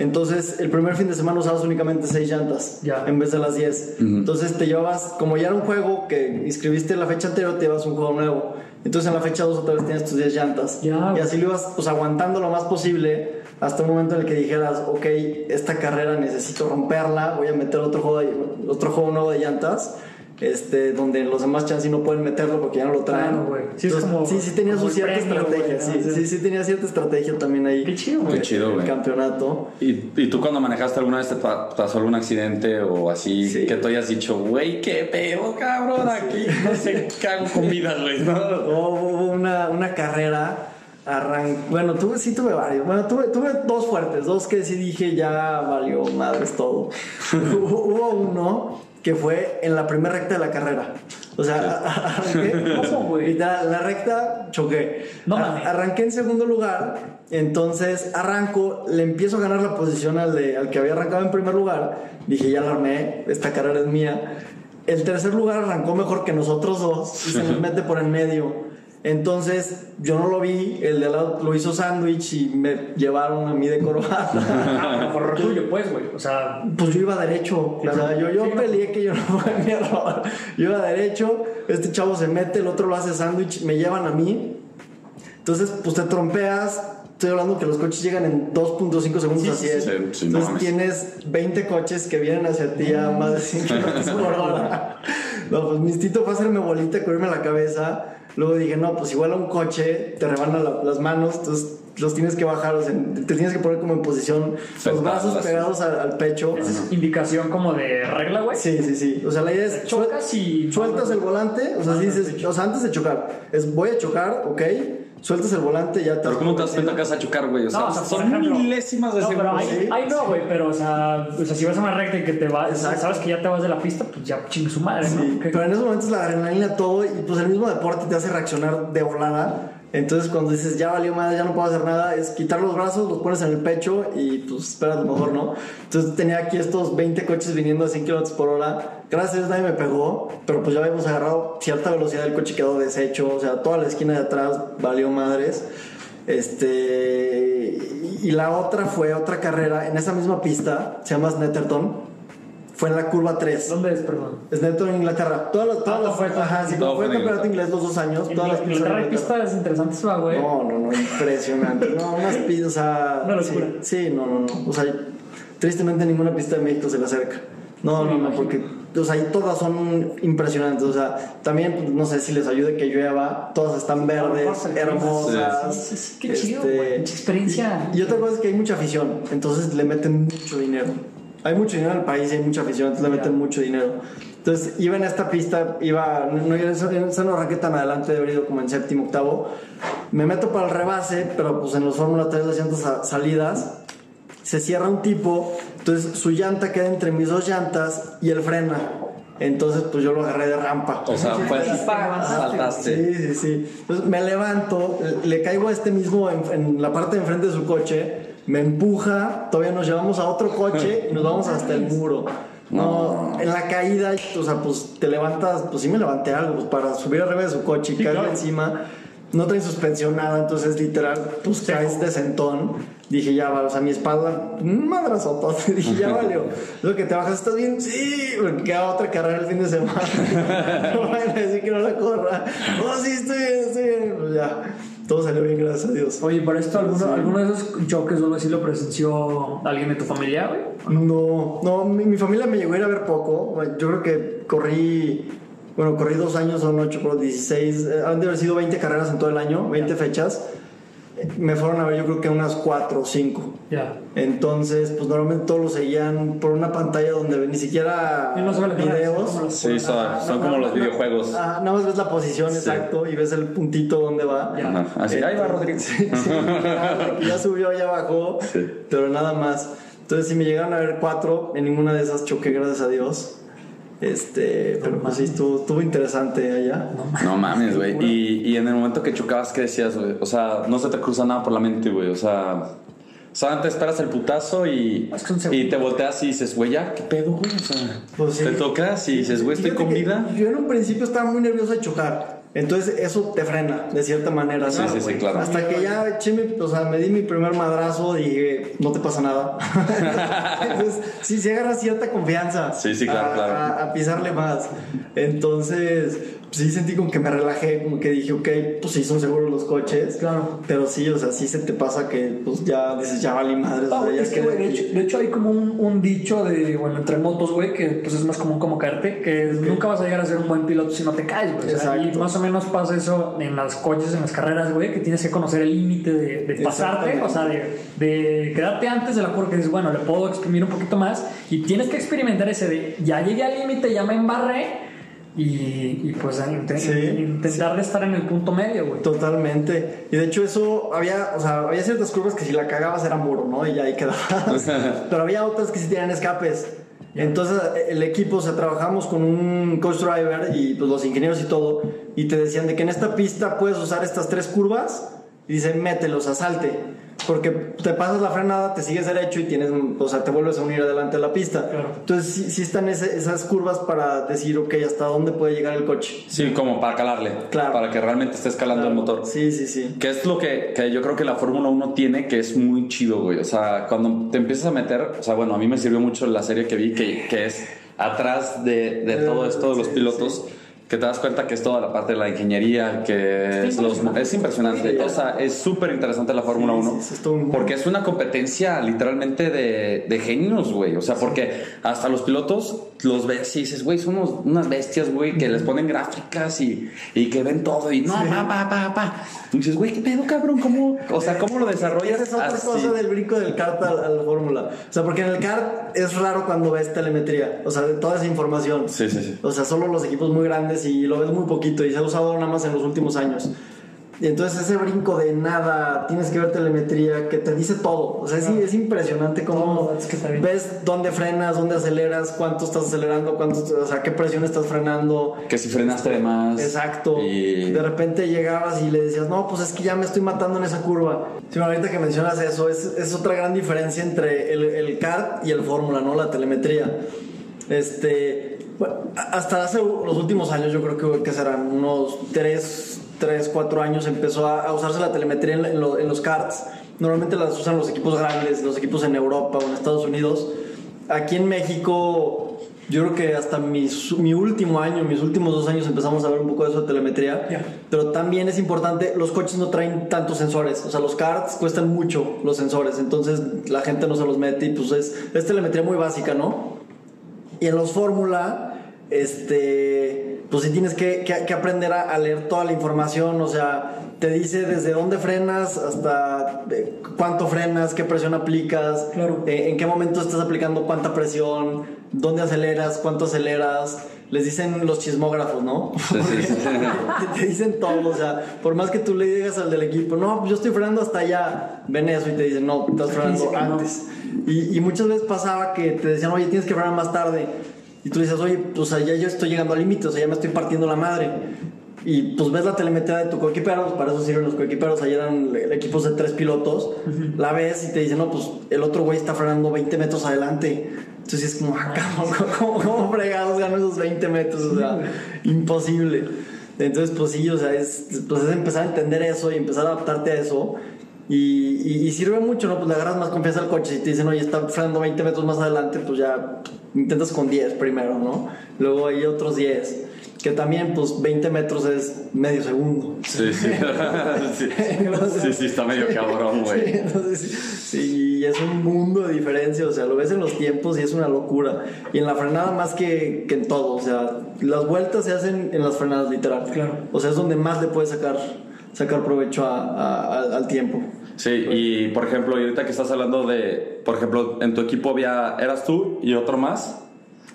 Entonces, el primer fin de semana usabas únicamente 6 llantas Ya. en vez de las 10. Entonces, te llevabas, como ya era un juego que inscribiste la fecha anterior, te llevas un juego nuevo. Entonces, en la fecha 2 otra vez tienes tus 10 llantas. Ya. Y así lo ibas pues, aguantando lo más posible hasta un momento en el que dijeras, ok, esta carrera necesito romperla, voy a meter otro juego, de- otro juego nuevo de llantas. Este, donde los demás chances no pueden meterlo porque ya no lo traen. Claro. Sí, es Entonces, como- sí, sí tenía su cierta premio, estrategia. güey, sí, ¿no? sí, sí tenía cierta estrategia también ahí. Qué chido, güey. Qué chido, El güey. campeonato. ¿Y, y tú cuando manejaste alguna vez te pa- pasó algún accidente o así Sí. que tú hayas dicho, güey, qué pedo, cabrón, aquí no sé qué hago vida, güey? ¿no? Hubo una, una carrera. Arran... Bueno, tuve, sí tuve varios. Bueno, tuve, tuve dos fuertes, dos que sí dije ya valió madres todo. hubo uno que fue en la primera recta de la carrera. O sea, arranqué. ¿Cómo, güey? Literal, La recta choqué. No mames. Arranqué en segundo lugar. Entonces arranco, le empiezo a ganar la posición al, de, al que había arrancado en primer lugar. Dije, ya la armé, esta carrera es mía. El tercer lugar arrancó mejor que nosotros dos y se nos mete por en medio. Entonces yo no lo vi, el de al lado lo hizo sándwich y me llevaron a mí de corbata. Ah, por error tuyo, pues, güey. O sea, Pues yo iba derecho, o sea, yo, yo Sí, no. peleé que yo no fue mi error. Yo iba derecho, este chavo se mete, el otro lo hace sándwich, me llevan a mí. Entonces, pues te trompeas. Estoy hablando que los coches llegan en 2.5 segundos a 100. sí, sí, no Entonces mames. tienes 20 coches que vienen hacia ti a más de 100 kilómetros por hora. No, pues mi instinto fue hacerme bolita, cubrirme la cabeza. Luego dije, no, pues igual a un coche te rebana la- las manos, entonces los tienes que bajar, o sea, te tienes que poner como en posición, los brazos así. pegados al, al pecho. esa es indicación como de regla, güey. Sí, sí, sí. O sea, la idea es Chocas y- sueltas el volante, o sea, si dices, o sea, antes de chocar, es voy a chocar, ok, sueltas el volante, ya te Pero ¿cómo te das cuenta que vas a chocar, güey? O sea, No, o sea, por son ejemplo- milésimas de No, pero segundo. ahí, ahí no, güey, pero o sea, o sea, si vas a una recta y que te vas, sabes que ya te vas de la pista, pues ya chingue su madre, ¿no? Sí, ¿Qué? pero en esos momentos la adrenalina todo y pues el mismo deporte te hace reaccionar de volada. Entonces cuando dices ya valió madre, ya no puedo hacer nada, es quitar los brazos, los pones en el pecho y pues esperas lo mejor, ¿no? Entonces tenía aquí estos 20 coches viniendo a 100 kilómetros por hora. Gracias nadie me pegó, pero pues ya habíamos agarrado cierta velocidad, el coche quedó deshecho, o sea, toda la esquina de atrás valió madres. Este, y la otra fue otra carrera en esa misma pista, se llama Snetterton. Fue en la curva 3. ¿Dónde es, perdón? Snetterton en Inglaterra. Todas las, todas Ah, las- fue- ajá, sí, todo fue el en campeonato inglés los dos años. En Todas las pistas Inglaterra hay pistas interesantes, va, güey. No, no, no, impresionante. No, unas pistas, o sea. Una locura. Sí, sí, no, no, no. O sea, tristemente ninguna pista de México se le acerca. No, no, no, porque, o sea, ahí todas son impresionantes. O sea, también, pues, no sé si les ayude que llueva. Todas están verdes, hermosas. Sí, sí, sí, qué chido, Este. Mucha experiencia. Y otra cosa es que hay mucha afición, entonces le meten mucho dinero. Hay mucho dinero en el país y hay mucha afición, entonces le meten mucho dinero. Entonces iba en esta pista, iba, no, no, esa esa no arranqué tan adelante, de haber ido como en séptimo, octavo. Me meto para el rebase, pero pues en los Fórmula 3 las llantas sa- salidas, se cierra un tipo, entonces su llanta queda entre mis dos llantas y él frena. Entonces pues yo lo agarré de rampa. O sea, pa, saltaste. Sí, sí, sí. Entonces me levanto, le caigo a este mismo en, en la parte de enfrente de su coche, me empuja, todavía nos llevamos a otro coche y nos vamos hasta el muro. No, en la caída, o sea, pues te levantas, pues sí me levanté algo, pues para subir arriba de su coche y Sí, caerle claro. encima. no traen suspensión nada, entonces literal, pues caes de sentón. Dije, ya va, o sea, mi espalda, un madrazota. Dije, ya valió. Lo que te bajas, ¿estás bien? Sí, porque queda otra carrera el fin de semana. no vayan a decir que no la corra. No, sí, estoy bien, estoy bien. Pues ya, todo salió bien, gracias a Dios. Oye, para esto, ¿alguno, ¿alguno de esos choques o algo así lo presenció alguien de tu familia, güey? No, no, mi, mi familia me llegó a ir a ver poco. Yo creo que corrí, bueno, corrí dos años, son ocho, pero 16, eh, han de haber sido 20 carreras en todo el año, 20 fechas. Me fueron a ver, yo creo que unas cuatro o cinco. Ya. Entonces, pues normalmente todos lo seguían por una pantalla donde ni siquiera Y no videos. Sí, son, Ajá, son no, como no, los videojuegos. Ah, nada más ves la posición Sí. exacto y ves el puntito donde va. Ya. Así, ahí va. Sí, sí, que ya subió, ya bajó, Sí. pero nada más. Entonces, si me llegaron a ver cuatro, en ninguna de esas choqué, gracias a Dios. Este, pero pues sí, estuvo, estuvo interesante allá. No mames, güey. Y, y en el momento que chocabas, ¿qué decías, güey? O sea, no se te cruza nada por la mente, güey. O sea, o sea, antes esperas el putazo y, y te volteas y dices, güey, ya, ¿qué pedo, güey? O sea, Pues sí. te tocas y dices, güey, estoy con vida. Yo en un principio estaba muy nervioso de chocar. Entonces eso te frena, de cierta manera. Sí, sí, sí, claro. Hasta que ya eché mi- o sea, me di mi primer madrazo y dije, no te pasa nada. Entonces, sí, se agarra cierta confianza. Sí, sí, claro, a, claro. A, a pisarle más. Entonces, sí sentí como que me relajé, como que dije, ok, pues sí, son seguros los coches. Claro. Pero sí, o sea, sí se te pasa que pues ya dices, ya valí madres. Ah, o sea, ya es que, de, hecho, de hecho hay como un, un dicho de, bueno, entre motos, güey, que pues es más común como caerte, que nunca vas a llegar a ser un buen piloto si no te caes, güey. O sea, y más o menos pasa eso en las coches, en las carreras, güey, que tienes que conocer el límite de, de pasarte, o sea, de, de quedarte antes de la curva, que dices, bueno, le puedo exprimir un poquito más, y tienes que experimentar ese de, ya llegué al límite, ya me embarré, y, y pues int- Sí, intentar de estar en el punto medio, güey. Totalmente. Y de hecho eso había, o sea, había ciertas curvas que si la cagabas era muro, ¿no? Y ya ahí quedabas. Pero había otras que sí tenían escapes. Entonces el equipo, o sea, trabajamos con un coach driver y pues los ingenieros y todo, y te decían de que en esta pista puedes usar estas tres curvas y dicen mételos, asalte. Porque te pasas la frenada, te sigues derecho y tienes, o sea, te vuelves a unir adelante a la pista. Claro. Entonces sí, sí están ese- esas curvas para decir, ok, hasta dónde puede llegar el coche. Sí, como para calarle. Claro. Para que realmente esté escalando el motor. Sí, sí, sí. Que es lo que, que yo creo que la Fórmula 1 tiene, que es muy chido, güey. O sea, cuando te empiezas a meter, o sea, bueno, a mí me sirvió mucho la serie que vi, que, que es atrás de, de todo esto de los Sí, pilotos, que te das cuenta que es toda la parte de la ingeniería, que es, los, es impresionante. O sea, es súper interesante la Fórmula Sí, 1, sí, sí, estuvo muy- porque es una competencia literalmente de, de genios, güey. O sea, porque hasta los pilotos los ves y dices, güey, son unos- unas bestias, güey, que les ponen gráficas y, y que ven todo y no, pa, pa, pa, pa. Y dices, güey, ¿qué pedo, cabrón? ¿Cómo, o sea, ¿cómo lo desarrollas Esa es otra así? cosa del brinco del kart a, la- a la fórmula. O sea, porque en el kart es raro cuando ves telemetría. O sea, de toda esa información. Sí, sí, sí. O sea, solo los equipos muy grandes y lo ves muy poquito y se ha usado nada más en los últimos años. Y entonces ese brinco de nada, tienes que ver telemetría, que te dice todo. O sea, es, es impresionante cómo es que ves dónde frenas, dónde aceleras, cuánto estás acelerando, cuánto, o sea, qué presión estás frenando. Que si frenaste de más. Exacto. Y... De repente llegabas y le decías, no, pues es que ya me estoy matando en esa curva. Sí, bueno, ahorita que mencionas eso, es, es otra gran diferencia entre el, el kart y el fórmula, ¿no? La telemetría. Este, hasta hace los últimos años, yo creo que, que serán unos 3, 3 4 años, empezó a, a usarse la telemetría en, en lo- en los karts. Normalmente las usan los equipos grandes, los equipos en Europa o en Estados Unidos. Aquí en México, yo creo que hasta mi, último año, mis últimos dos años empezamos a ver un poco de eso de telemetría. Pero también es importante, los coches no traen tantos sensores. O sea, los karts cuestan mucho los sensores. Entonces la gente no se los mete y pues es, es telemetría muy básica, ¿no? Y en los Fórmula, este, pues sí tienes que, que- que aprender a, a leer toda la información, o sea, te dice desde dónde frenas hasta eh, cuánto frenas, qué presión aplicas, Claro. eh, en qué momento estás aplicando cuánta presión, dónde aceleras, cuánto aceleras. Les dicen los chismógrafos, ¿no? Sí, sí, sí. te, te dicen todo, o sea, por más que tú le digas al del equipo, no, yo estoy frenando hasta allá, ven eso y te dicen, no, estás frenando que no. antes. Y, y muchas veces pasaba que te decían, oye, tienes que frenar más tarde. Y tú dices, oye, sea, ya yo estoy llegando al límite, o sea, ya me estoy partiendo la madre. Y pues ves la telemetría de tu coequipero, pues para eso sirven los coequiperos, ahí eran equipos de tres pilotos, la ves y te dicen, no, pues el otro güey está frenando 20 metros adelante. Entonces es como, ah, cabrón, ¿cómo, cómo fregados gano esos 20 metros? O sea, imposible. Entonces, pues sí, o sea, es, pues es empezar a entender eso y empezar a adaptarte a eso. Y, y- y sirve mucho, ¿no? Pues le agarras más confianza al coche. Si te dicen, oye, está frenando 20 metros más adelante, pues ya intentas con 10 primero, ¿no? Luego hay otros 10. Que también, pues 20 metros es medio segundo. Sí, sí. sí. Sí, sí, está medio cabrón, Sí, güey. entonces, sí, es un mundo de diferencia, o sea, lo ves en los tiempos y es una locura. Y en la frenada más que, que en todo, o sea, las vueltas se hacen en las frenadas, literal. Claro. O sea, es donde más le puedes sacar, sacar provecho a- a- al- tiempo. Sí, y por ejemplo, y ahorita que estás hablando de, por ejemplo, en tu equipo había, eras tú y otro más,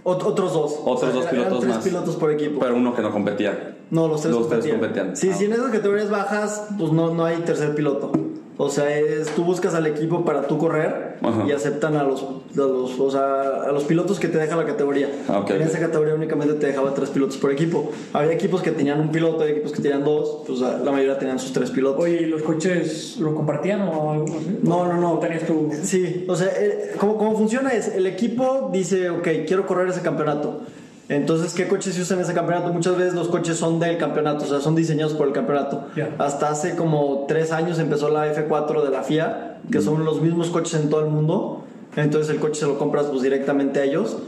Ot- otros dos. Otros dos eran pilotos tres más. pilotos por equipo. pero uno que no competía. No, los tres Los tres competían. Sí, Ah. sí, en esas categorías bajas, pues no, no hay tercer piloto. O sea, es, tú buscas al equipo para tú correr Ajá. y aceptan a los, a los, o sea, a los pilotos que te deja la categoría. Ah, ok, en esa categoría únicamente te dejaba tres pilotos por equipo. Había equipos que tenían un piloto, había equipos que tenían dos, pues la mayoría tenían sus tres pilotos. Oye, ¿y los coches lo compartían o algo así? No, no, no. ¿O tenías tu...? Sí, o sea, eh, ¿cómo, cómo funciona es, el equipo dice, ok, quiero correr ese campeonato. Entonces, ¿qué coches se usan en ese campeonato? Muchas veces los coches son del campeonato, o sea, son diseñados por el campeonato. Hasta hace como tres años empezó la F4 de la FIA, que son los mismos coches en todo el mundo. Entonces el coche se lo compras pues directamente a ellos.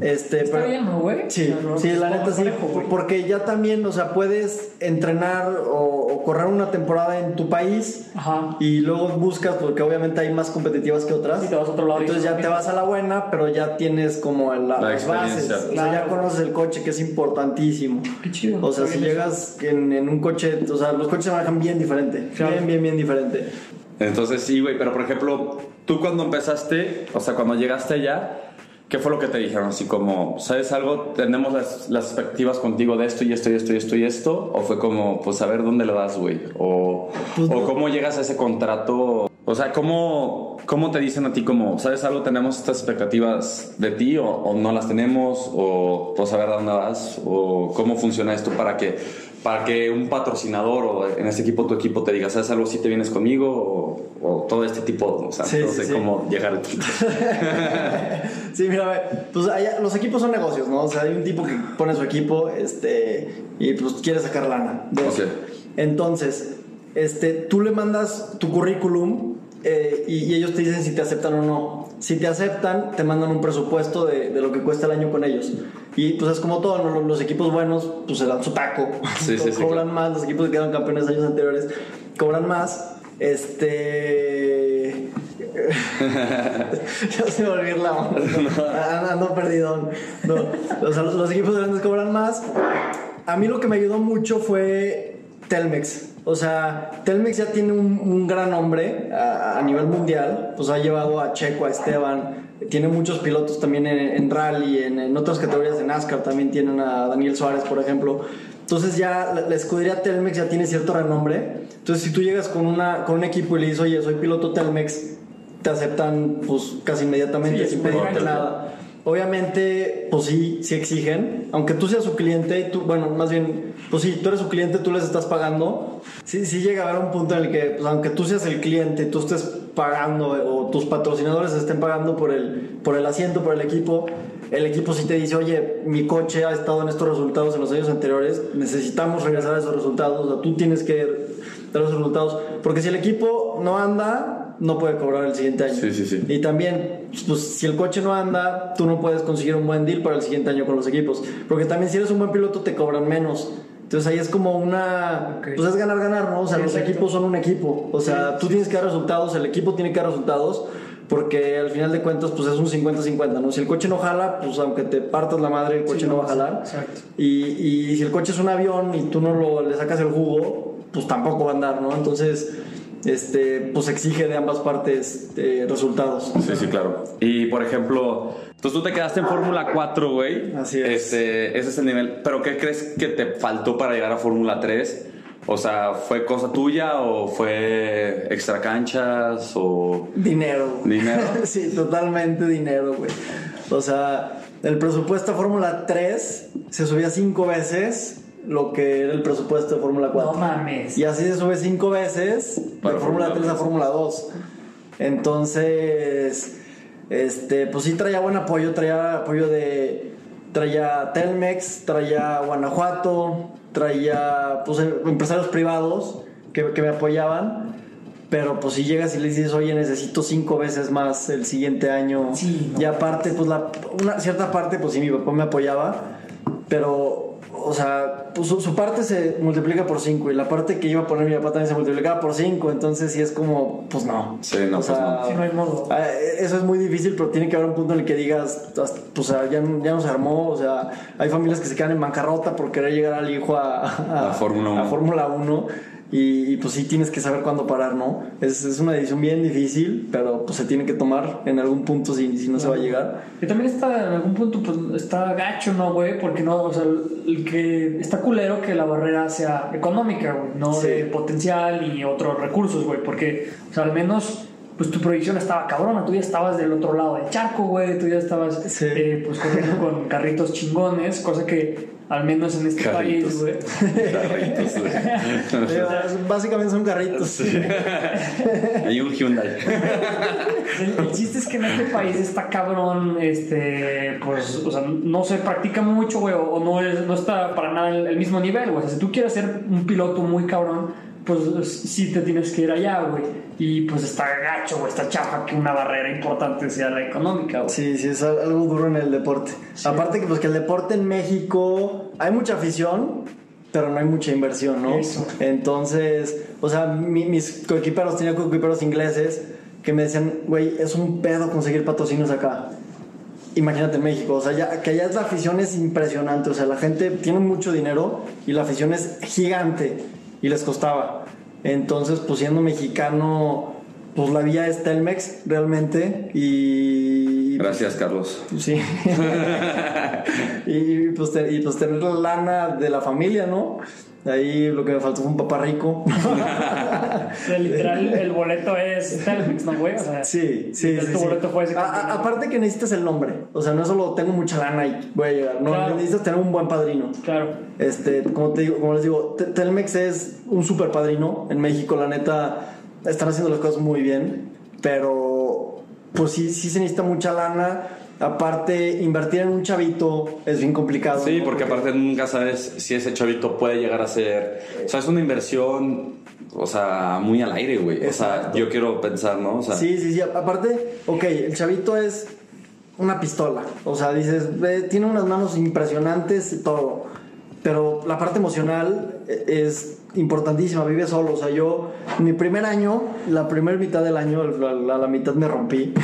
Este, Está pero- bien, ¿no, güey? Sí, no- sí, la neta sí, parejo, porque ya también, o sea, puedes entrenar o, o correr una temporada en tu país Ajá. y luego buscas, porque obviamente hay más competitivas que otras. Y te vas a otro lado Entonces ya te vas a la buena, pero ya tienes como la, La las bases. experiencia. O sea, Claro. ya conoces el coche, que es importantísimo. Qué chido. O sea, si llegas en, en un coche, o sea, los coches se manejan bien diferente. Claro. Bien, bien, bien diferente. Entonces sí, güey, pero por ejemplo, tú cuando empezaste, o sea, cuando llegaste allá, ¿qué fue lo que te dijeron? Así como, ¿sabes algo? Tenemos las, las expectativas contigo de esto y esto y esto y esto y esto, o fue como, pues a ver dónde lo das, güey, o, Pues o cómo llegas a ese contrato, o sea, ¿cómo, cómo te dicen a ti como, ¿sabes algo? Tenemos estas expectativas de ti o, o no las tenemos, o pues a ver dónde vas, o cómo funciona esto para que para que un patrocinador o en este equipo tu equipo te diga, ¿sabes algo? Si te vienes conmigo o, o todo este tipo, o sea, Sí, no sé sí. cómo llegar aquí. Sí, mira, pues allá- los equipos son negocios, ¿no? O sea, hay un tipo que pone su equipo este, y pues quiere sacar lana. de. Entonces, este, tú le mandas tu currículum eh, y, y ellos te dicen si te aceptan o no. Si te aceptan, te mandan un presupuesto de, de lo que cuesta el año con ellos. Y pues es como todo, ¿no? Los, equipos buenos pues se dan su taco. Sí, sí, sí, cobran claro. más, los equipos que quedaron campeones años anteriores cobran más. Este. ya se me olvidó la onda. No, ando perdidón. No. O sea, los, los equipos grandes cobran más. A mí lo que me ayudó mucho fue Telmex. O sea, Telmex ya tiene un, un gran nombre a, a nivel mundial. Pues ha llevado a Checo, a Esteban. Tiene muchos pilotos también en, en rally, en, en otras categorías de NASCAR. También tienen a Daniel Suárez, por ejemplo. Entonces ya la, la escudería Telmex ya tiene cierto renombre. Entonces si tú llegas con, una, con un equipo y le dices, oye, soy piloto Telmex, te aceptan pues casi inmediatamente Sí, sin pedirte nada. Obviamente, pues sí, sí exigen. Aunque tú seas su cliente, tú, bueno, más bien, pues sí, tú eres su cliente, tú les estás pagando. Sí, sí llega a haber un punto en el que, pues aunque tú seas el cliente, tú estés pagando o tus patrocinadores estén pagando por el, por el asiento, por el equipo, el equipo sí te dice, oye, mi coche ha estado en estos resultados en los años anteriores, necesitamos regresar a esos resultados, o tú tienes que dar los resultados, porque si el equipo no anda, no puede cobrar el siguiente año. Sí, sí, sí. Y también, pues si el coche no anda, tú no puedes conseguir un buen deal para el siguiente año con los equipos. Porque también si eres un buen piloto te cobran menos. Entonces ahí es como una... Ok. Pues es ganar, ganar, ¿no? O sea, Sí, los exacto. equipos son un equipo. O sea, tú tienes que dar resultados, el equipo tiene que dar resultados. Porque al final de cuentas, pues es un 50-50, ¿no? Si el coche no jala, pues aunque te partas la madre, el coche Sí, no no, va a jalar. exacto. Y, y si el coche es un avión y tú no lo, le sacas el jugo, pues tampoco va a andar, ¿no? Entonces, este, pues exige de ambas partes eh, resultados. Sí, sí, claro. Y por ejemplo, entonces tú te quedaste en Fórmula 4, güey. Así es. Este, ese es el nivel. ¿Pero qué crees que te faltó para llegar a Fórmula 3? O sea, ¿fue cosa tuya o fue extra canchas o Dinero. dinero? sí, totalmente dinero, güey. O sea, el presupuesto a Fórmula 3 se subía cinco veces lo que era el presupuesto de Fórmula 4. No mames. Y así se sube cinco veces Para de Fórmula Fórmula 3 a 3. Fórmula 2. Entonces, este, pues sí traía buen apoyo, traía apoyo de, traía Telmex, traía Guanajuato, traía pues, empresarios privados que, que me apoyaban. Pero pues si llegas y le dices, oye, necesito cinco veces más el siguiente año. Sí, no. y aparte, pues la, una cierta parte, pues sí, mi papá me apoyaba. Pero, o sea, pues su, su parte se multiplica por cinco. Y la parte que iba a poner mi papá también se multiplicaba por cinco. Entonces sí es como, pues no. Sí, no, O pues sea, no. Sí, no hay modo. Ah, Eso es muy difícil, pero tiene que haber un punto en el que digas, pues o sea, ya, ya no se armó, o sea, hay familias que se quedan en bancarrota por querer llegar al hijo a, A Fórmula a 1. Fórmula 1 y, y, pues sí tienes que saber cuándo parar, ¿no? Es, es una decisión bien difícil, pero pues se tiene que tomar en algún punto si, si no se va a llegar. Y también está, en algún punto, pues está gacho, ¿no, güey? Porque no, o sea, el que está culero que la barrera sea económica, güey, no Sí. de potencial ni otros recursos, güey. Porque, o sea, al menos, pues tu proyección estaba cabrona, tú ya estabas del otro lado del charco, güey, tú ya estabas, Sí. eh, pues, corriendo con carritos chingones, cosa que, al menos en este Carritos. país, güey. Carritos, güey. Básicamente son carritos. Hay un Hyundai. El, el chiste es que en este país está cabrón, este, pues, o sea, no se practica mucho, güey, o no, es, no está para nada el, el mismo nivel, güey. O sea, si tú quieres ser un piloto muy cabrón, pues sí te tienes que ir allá, güey. Y pues está gacho, güey, está chafa que una barrera importante sea la económica, güey. Sí, sí, es algo duro en el deporte. Aparte que pues que el deporte en México hay mucha afición, pero no hay mucha inversión, ¿no? Eso. Entonces, o sea, mi- mis coequiperos, tenía coequiperos ingleses que me decían, güey, es un pedo conseguir patrocinios acá. Imagínate en México, o sea, ya, que allá la afición es impresionante, o sea, la gente tiene mucho dinero y la afición es gigante y les costaba. Entonces, pues siendo mexicano, pues la vía es Telmex realmente y... Gracias, Carlos. Sí. y, pues, y pues tener la lana de la familia, ¿no? Ahí lo que me faltó fue un papá rico. Literal, el boleto es Telmex, ¿no, güey? O sea, Sí, sí, sí. tu sí. boleto fue ese A- a- campeonato. aparte que necesitas el nombre. O sea, no es solo tengo mucha lana y voy a llegar. No, Claro. necesitas tener un buen padrino. Claro. Este, como, te digo, como les digo, Te- Telmex es un super padrino. En México, la neta, están haciendo las cosas muy bien. Pero, pues sí, sí se necesita mucha lana. Aparte, invertir en un chavito es bien complicado. Sí, ¿no? porque aparte nunca sabes si ese chavito puede llegar a ser. O sea, es una inversión, o sea, muy al aire, güey. O sea, Exacto. yo quiero pensar, ¿no? O sea, Sí, sí, sí. Aparte, ok, el chavito es una pistola. O sea, dices, ve, tiene unas manos impresionantes y todo. Pero la parte emocional eh, es importantísima, vive solo. O sea, yo, mi primer año, la primera mitad del año, la, la- la mitad me rompí.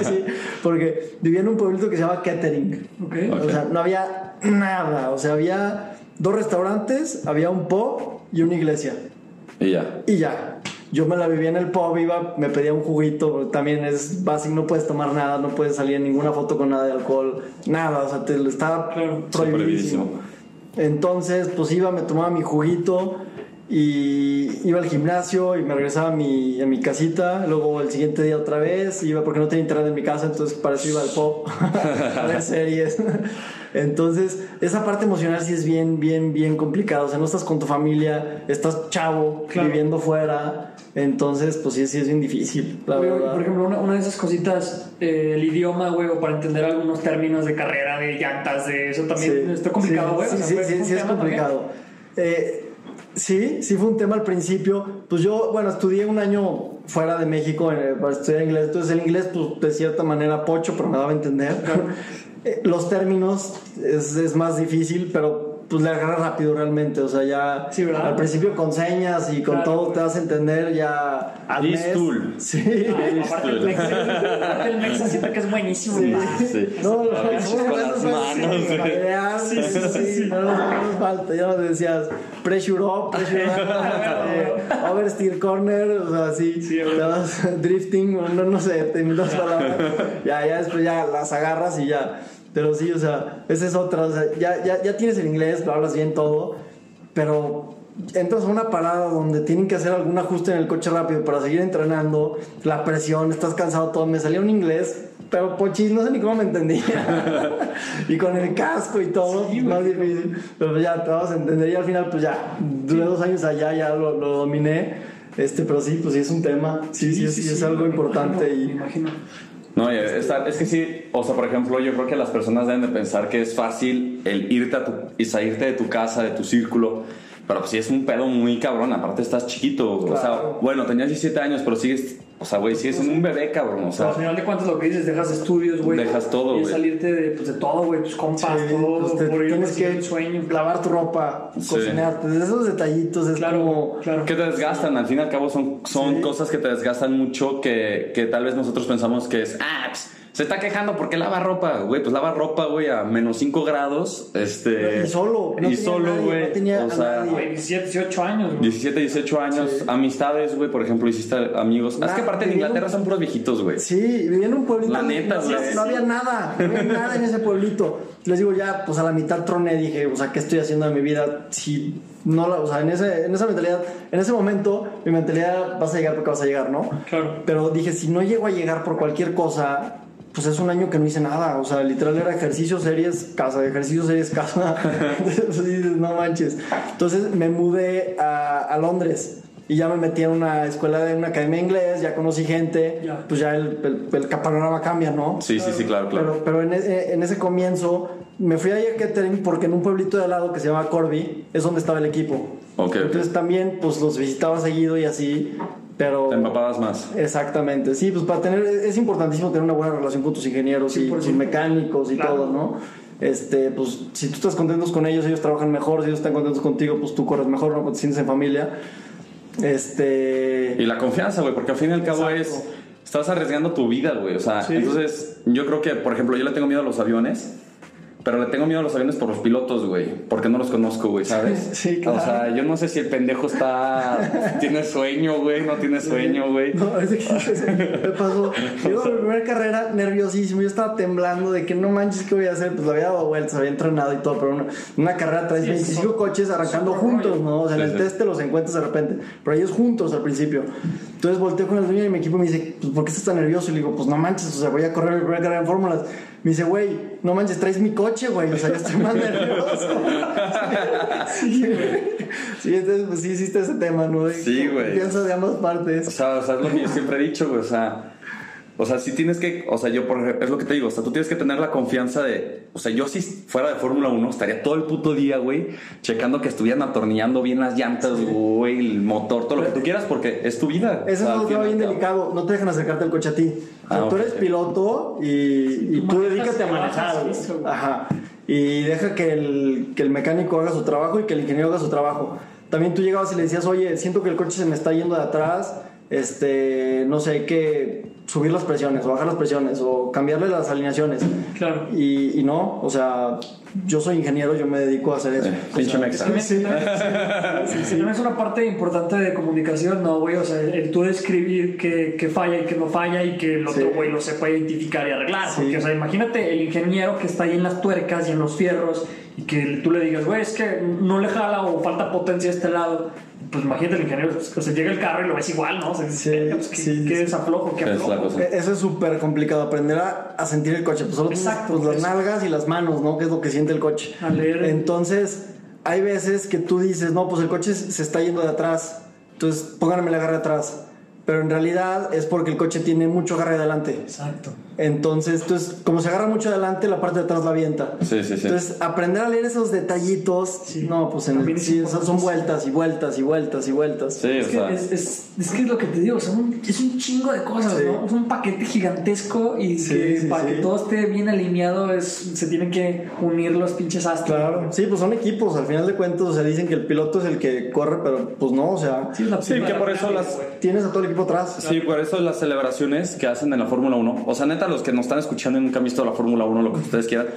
Sí, sí, porque vivía en un pueblito que se llama Kettering. Ok. O sea, no había nada. O sea, había dos restaurantes, había un pub y una iglesia. y ya. Y ya. Yo me la vivía en el pub, iba, me pedía un juguito, también es básico, no puedes tomar nada, no puedes salir en ninguna foto con nada de alcohol, nada, o sea, te, está Claro. prohibidísimo. Entonces, pues iba, me tomaba mi juguito y iba al gimnasio y me regresaba a mi, a mi casita, luego el siguiente día otra vez, iba porque no tenía internet en mi casa, entonces para eso iba al pub a ver series. Entonces, esa parte emocional sí es bien, bien, bien complicada. O sea, no estás con tu familia, estás chavo, Claro. viviendo fuera. Entonces, pues sí, sí es bien difícil, la verdad. por ejemplo, una, una de esas cositas, eh, el idioma, güey, o para entender algunos términos de carrera, de llantas, de eso también está complicado, Sí, güey. Sí, O sea, sí, fue- sí, sí es complicado. Eh, sí, sí fue un tema al principio. Pues yo, bueno, estudié un año fuera de México eh, para estudiar inglés. Entonces el inglés, pues de cierta manera pocho, pero me daba a entender. Eh, Los términos es, es más difícil, pero pues le agarras rápido realmente. O sea, ya Sí, al principio con señas y con Claro, todo güey. te vas a entender ya al mes. Istul. Sí. Ah, Aparte el Mexa, aparte el Mexa siento que es buenísimo. Sí. güey. Sí. No, no, con las manos, sí, sí, sí, sí, no, no, no nos falta, ya nos decías pressure up, pressure up, eh, oversteer corner, o sea, sí, Sí, te vas drifting, no, no sé, te inventas palabras, ya, ya después ya las agarras y ya, pero sí, o sea, esa es otra, o sea, ya, ya, ya tienes el inglés, lo hablas bien todo, pero entras a una parada donde tienen que hacer algún ajuste en el coche rápido para seguir entrenando, la presión, estás cansado, todo. Me salió un inglés, pero pochis, no sé ni cómo me entendía. y con el casco y todo, Sí, más güey. difícil. Pero ya te vas a entender y al final, pues ya, duré dos años allá, ya lo, lo dominé. Este, pero sí, pues sí es un tema. Sí, sí, sí, es algo me importante imagino, y Me imagino. No, es que sí, o sea, por ejemplo, yo creo que las personas deben de pensar que es fácil el irte a tu, y salirte de tu casa, de tu círculo, pero pues sí es un pedo muy cabrón, aparte estás chiquito, o sea, bueno, tenías 17 años, pero sigues, o sea, güey, sigues un bebé, cabrón, o sea, al final de cuentas lo que dices, dejas estudios, güey. Dejas todo, güey. salirte de, pues, de todo, güey, tus compas, Sí, todo, pues te- por ir tienes que sueño. lavar tu ropa, Sí. cocinarte, desde esos detallitos es Claro, como... claro. que te desgastan, al fin y al cabo son, son Sí. cosas que te desgastan mucho que, que tal vez nosotros pensamos que es, ah, pues, se está quejando porque lava ropa, güey, pues lava ropa, güey, a menos 5 grados, este... Y solo, no y tenía solo, güey, no tenía o a sea... nadie. Güey, 17, 18 años, güey. 17, 18 años, amistades, güey, por ejemplo, hiciste amigos. Nah, es que aparte en vivía Inglaterra un- son puros viejitos, güey. Sí, vivía en un pueblito. La neta, no, había- güey. no había nada, no había nada en ese pueblito. Les digo, ya, pues a la mitad troné, dije, o sea, ¿qué estoy haciendo de mi vida? Si no la, o sea, en, ese, en esa mentalidad, en ese momento, mi mentalidad, vas a llegar porque vas a llegar, ¿no? Claro. Pero dije, si no llego a llegar por cualquier cosa, pues es un año que no hice nada. O sea, literal era ejercicio, series, casa, ejercicio, series, casa. Entonces no manches. Entonces me mudé a, a Londres. Y ya me metí en una escuela de una academia de inglés, ya conocí gente, Ya. pues ya el, el, el panorama cambia, ¿no? Sí, sí, sí, claro, claro. Pero, pero en, e- en ese comienzo me fui a Kettering porque en un pueblito de al lado que se llama Corby es donde estaba el equipo. Ok, ok. Entonces también pues los visitaba seguido y así, pero... Te empapabas más. Exactamente, sí, pues para tener, es importantísimo tener una buena relación con tus ingenieros y 100%. tus mecánicos y Claro. todo, ¿no? Este, pues si tú estás contentos con ellos, ellos trabajan mejor, si ellos están contentos contigo, pues tú corres mejor, ¿no? Te sientes en familia. Este... Y la confianza, güey, porque al fin y al cabo Exacto. es. Estás arriesgando tu vida, güey. O sea, Sí. entonces yo creo que, por ejemplo, yo le tengo miedo a los aviones. Pero le tengo miedo a los aviones por los pilotos, güy. Porque no los conozco, güey, ¿sabes? Sí, claro. O sea, yo no sé si el pendejo está. tiene sueño, güey. No tiene sueño, güey. No, ese me pasó. Yo en mi primera carrera, nerviosísimo. Yo estaba temblando de que no manches, ¿qué voy a hacer? Pues le había dado vueltas, había entrenado y todo, pero una, una carrera traes 25 coches arrancando son juntos. ¿no? O sea, en el sí. test te los encuentras de repente, pero ellos juntos al principio. Entonces volteo con el dueño de mi equipo y me dice, pues, ¿por qué estás tan nervioso? Y le digo, pues no manches, o sea, voy a correr mi primera carrera en fórmulas. Me dice, güey, no manches, traes mi coche, güey. O sea, yo estoy más nervioso. sí, güey. Sí, entonces, pues sí hiciste ese tema, ¿no? De Sí, güey. Piensa de ambas O partes. sea, o sea, es lo que yo siempre he dicho, güey. O sea, o sea, sí tienes que, o sea, yo por ejemplo, es lo que te digo, o sea, tú tienes que tener la confianza de, o sea, yo si fuera de Fórmula 1 estaría todo el puto día, güey, checando que estuvieran atornillando bien las llantas, güey, el motor, todo lo que tú quieras, porque es tu vida. Eso O sea, es al un fin tema y bien delicado. No te dejan acercarte al coche a ti. O sea, Ah, tú eres piloto y, y tú dedícate a manejar. Ajá. Y deja que el, que el mecánico haga su trabajo y que el ingeniero haga su trabajo. También tú llegabas y le decías, oye, siento que el coche se me está yendo de atrás. Este, no sé, hay que subir las presiones o bajar las presiones o cambiarle las alineaciones. Claro. Y, y no, o sea, yo soy ingeniero, yo me dedico a hacer eso. Eh, pinche mexa. Sí. también- también es una parte importante de comunicación, ¿no, güey? O sea, el, el tú describir qué qué falla y qué no falla y que el otro Sí. güey lo sepa identificar y arreglar. Sí. Porque, o sea, imagínate el ingeniero que está ahí en las tuercas y en los fierros y que tú le digas, güey, es que no le jala o falta potencia a este lado. Pues imagínate el ingeniero, o sea, llega el carro y lo ves igual, ¿no? O sea, Sí, pues, ¿qué, sí, qué sí. desaflojo, qué aflojo. Eso es súper complicado, aprender a, a sentir el coche. Pues solo tienes, Exacto, pues, las nalgas y las manos, ¿no? Que es lo que siente el coche. A leer. Entonces, hay veces que tú dices, no, pues el coche se está yendo de atrás. Entonces, pónganme el agarre atrás. Pero en realidad es porque el coche tiene mucho agarre adelante. Exacto. Entonces, entonces, como se agarra mucho adelante, la parte de atrás la avienta. Sí, sí, sí. Entonces, aprender a leer esos detallitos, Sí. no, pues en También el, sí, son vueltas y vueltas y vueltas y vueltas. Sí, o Es que sea. es, es, es que es lo que te digo, o sea, un- es un chingo de cosas, Sí. ¿no? Es un paquete gigantesco y Sí, que sí, para sí. que todo esté bien alineado es, se tienen que unir los pinches astros. Claro, sí, pues son equipos, al final de cuentas, o sea, dicen que el piloto es el que corre, pero pues no, o sea, Sí, es la Sí, que por eso las, tienes a todo el equipo atrás. Sí, por eso las celebraciones que hacen en la Fórmula 1, o sea, neta, los que nos están escuchando y nunca han visto la Fórmula 1, lo que ustedes quieran,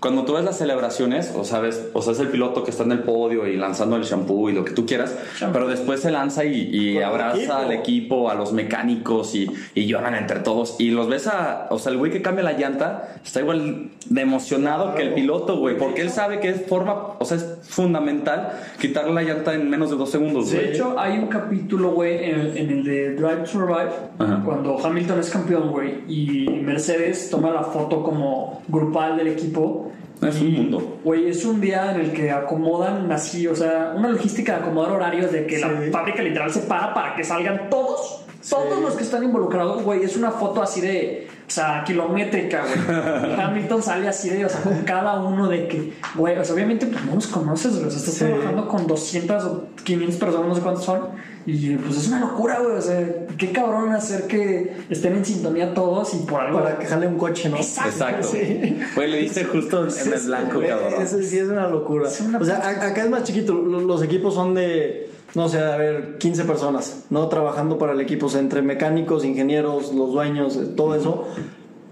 cuando tú ves las celebraciones, o sabes, o sea, es el piloto que está en el podio y lanzando el shampoo y lo que tú quieras, pero después se lanza y, abraza equipo. al equipo, a los mecánicos y, y lloran entre todos. Y los ves a, o sea, el güey que cambia la llanta está igual de emocionado que el piloto, güey, porque él sabe que es forma, o sea, es fundamental quitarle la llanta en menos de dos segundos, De hecho, hay un capítulo, güey, en, en el de Drive to Survive, Ajá. cuando Hamilton es campeón, güey, y Mercedes toma la foto como grupal del equipo. Es un Y, mundo. Güey, es un día en el que acomodan así, o sea, una logística de acomodar horarios de que la Sí. fábrica literal se para para que salgan todos, todos los que están involucrados, güey. Es una foto así de o sea, kilométrica, güey. Y Hamilton sale así de, o sea, con cada uno de que, güey, o sea, obviamente pues no los conoces, güey. O sea, estás Sí. trabajando con 200 o 500 personas, no sé cuántos son. Y pues es una locura, güey. O sea, qué cabrón hacer que estén en sintonía todos y por algo. Para que jale un coche, ¿no? Exacto. Sí. Güey, le diste justo en el blanco, cabrón. Eso sí es una locura. Es una O sea, acá es más chiquito. Lo- Los equipos son de, no sé, a ver, 15 personas, ¿no? Trabajando para el equipo. O sea, entre mecánicos, ingenieros, los dueños, eh, todo eso.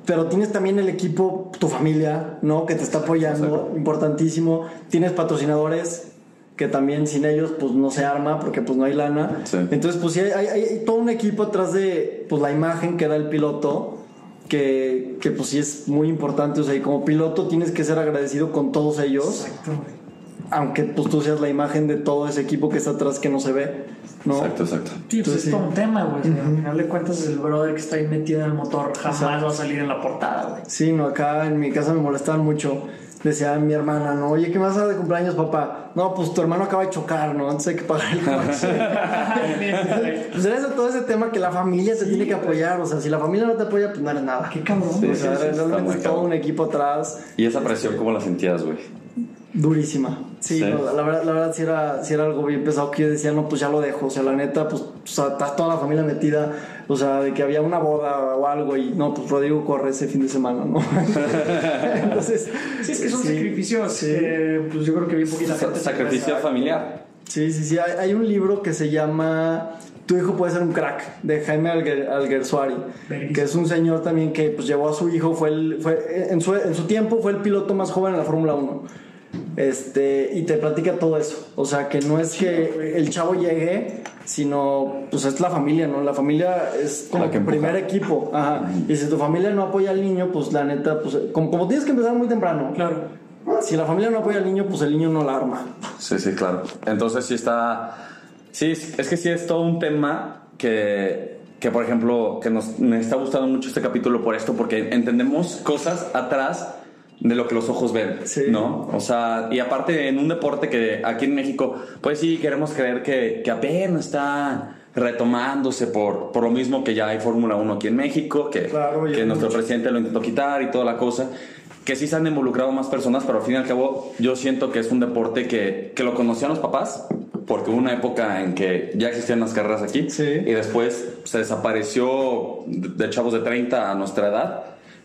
Pero tienes también el equipo, tu familia, ¿no? Que te está apoyando, importantísimo. Tienes patrocinadores que también sin ellos pues no se arma porque pues no hay lana. Sí. Entonces pues sí hay, hay- hay todo un equipo atrás de pues la imagen que da el piloto que, que pues sí es muy importante. O sea, y como piloto tienes que ser agradecido con todos ellos, Exacto. Aunque pues tú seas la imagen de todo ese equipo que está atrás que no se ve, ¿no? Exacto, exacto. Sí, pues Entonces, es todo sí. un tema, güey. O sea, Al final de cuentas, el brother que está ahí metido en el motor jamás Exacto. va a salir en la portada, güey. Sí, no, acá en mi casa me molestaban mucho. Decía mi hermana, no, oye, ¿qué más hacer de cumpleaños, papá? No, pues tu hermano acaba de chocar, ¿no? Entonces hay que pagar el coche. pues era eso, todo ese tema que la familia te tiene que apoyar. O sea, si la familia no te apoya, pues no eres nada. Qué cabrón, Sí, güey. o sea, realmente es todo cabrón. un equipo atrás. ¿Y esa presión cómo la sentías, güey? Durísima. Sí, Sí. no, la, verdad, la verdad sí era, sí era algo bien pesado que yo decía, no, pues ya lo dejo. O sea, la neta, pues, o sea, está toda la familia metida. O sea, de que había una boda o algo y no, pues Rodrigo corre ese fin de semana, ¿no? Entonces, Sí, es que son sí, sacrificios sí. que, pues yo creo que bien poquita gente. Sacrificio familiar. Sí, sí, sí. Hay, hay un libro que se llama Tu hijo puede ser un crack, de Jaime Alguer, Alguersuari, que es un señor también que pues, llevó a su hijo, fue, el, fue en, su, en su tiempo fue el piloto más joven en la Fórmula 1. Este, y te platica todo eso. O sea, que no es que el chavo llegue, sino pues es la familia, ¿no? La familia es como La que primer equipo. Ajá. Y si tu familia no apoya al niño, pues la neta, pues como, como tienes que empezar muy temprano. Claro. Si la familia no apoya al niño, pues el niño no la arma. Sí, sí, claro. Entonces sí está... Sí, es que sí es todo un tema que, que por ejemplo, que nos me está gustando mucho este capítulo por esto, porque entendemos cosas atrás de lo que los ojos ven, Sí. ¿no? O sea, y aparte en un deporte que aquí en México, pues sí, queremos creer que, que apenas está retomándose por, por lo mismo que ya hay Fórmula 1 aquí en México, que, Claro, que nuestro mucho. presidente lo intentó quitar y toda la cosa, que sí se han involucrado más personas, pero al fin y al cabo yo siento que es un deporte que, que lo conocían los papás, porque hubo una época en que ya existían las carreras aquí, Sí. y después se desapareció de de chavos de 30 a nuestra edad,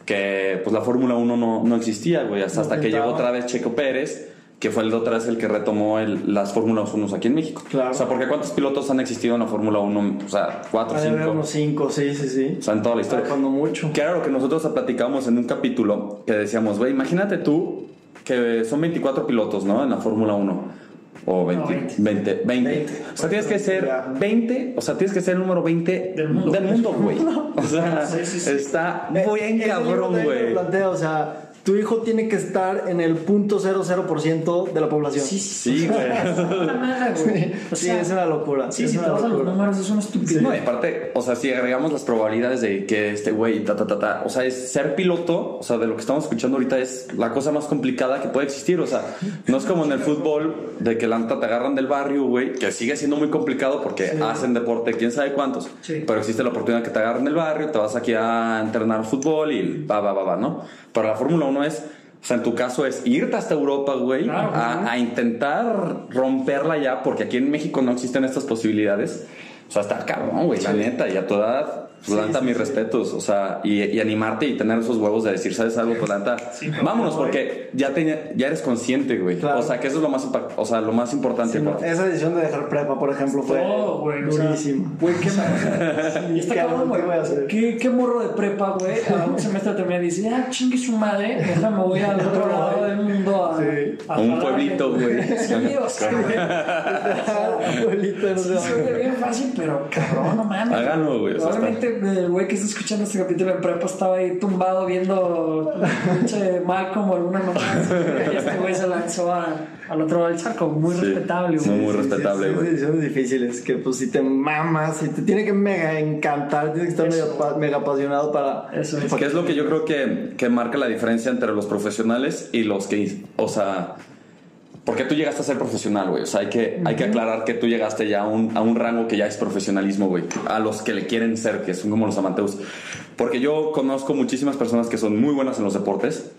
que pues la Fórmula 1 no, no existía, güey, hasta, hasta que llegó otra vez Checo Pérez, que fue el otra vez el que retomó el- las Fórmulas 1 aquí en México. Claro. O sea, porque ¿cuántos pilotos han existido en la Fórmula 1? O sea, 4, Ha de haber 5. unos cinco, sí, sí, sí. O sea, en toda la historia. Cuando mucho. Que era lo que nosotros platicábamos en un capítulo que decíamos, güey, imagínate tú que son 24 pilotos, ¿no? En la Fórmula 1. O 20, No, 20. 20, 20. 20. O sea, tienes que ser Ya. 20, o sea, tienes que ser el número 20 Del mundo. güey. O sea, Sí, sí, sí. está Eh, ese libro cabrón, güey. o sea, tu hijo tiene que estar en el punto 00% de la población. Sí, Sí, güey. Güey. O Sí, es una locura. Sí, es si te vas a los números, es una estupidez. No, y aparte, o sea, si agregamos las probabilidades de que este güey, ta, ta, ta, ta, o sea, es ser piloto, o sea, de lo que estamos escuchando ahorita es la cosa más complicada que puede existir, o sea, no es como en el fútbol de que la neta te agarran del barrio, güey, que sigue siendo muy complicado porque hacen deporte quién sabe cuántos, Sí. pero existe la oportunidad que te agarren del barrio, te vas aquí a entrenar fútbol y va, va, va, va, ¿no? Pero la Fórmula 1 es... O sea, en tu caso es irte hasta Europa, güey, Claro, a, a intentar romperla ya, porque aquí en México no existen estas posibilidades. O sea, está cabrón, güey, la neta. Y a tu edad, pues, neta, mis respetos. O sea, y, y animarte y tener esos huevos de decir, ¿sabes algo? Pues vámonos, porque ya, te- ya eres consciente, güey. Claro. O sea, que eso es lo más, o sea, lo más importante. Sí, no, esa decisión de dejar prepa, por ejemplo, fue Todo, güey. durísima. Qué mal. Y está ¿qué a morro de prepa, güey. A un semestre termina y dice, ah, chingue su madre. Déjame, voy al otro lado del mundo a. Sí. a Un jalarle". pueblito, güey. Sí, o sea, güey. Abuelita, no Sí, sé. bien fácil, pero cabrón, no mames. Háganlo, güey, Probablemente el güey que está escuchando este capítulo en prepa estaba ahí tumbado viendo pinche Malcolm o alguna mamá. Y este güey se lanzó a- al otro lado del charco. Muy Sí. respetable, Muy, güey. muy respetable, sí, güey. sí, decisiones difíciles que pues si te mamas, si te tiene que mega encantar, tienes que estar mega, apa- mega apasionado para... Eso es. Que es lo que yo creo que, que marca la diferencia entre los profesionales y los que, o sea, porque tú llegaste a ser profesional, güey. O sea, hay que, hay que aclarar que tú llegaste ya a un, a un rango que ya es profesionalismo, güey. A los que le quieren ser, que son como los amateurs. Porque yo conozco muchísimas personas que son muy buenas en los deportes,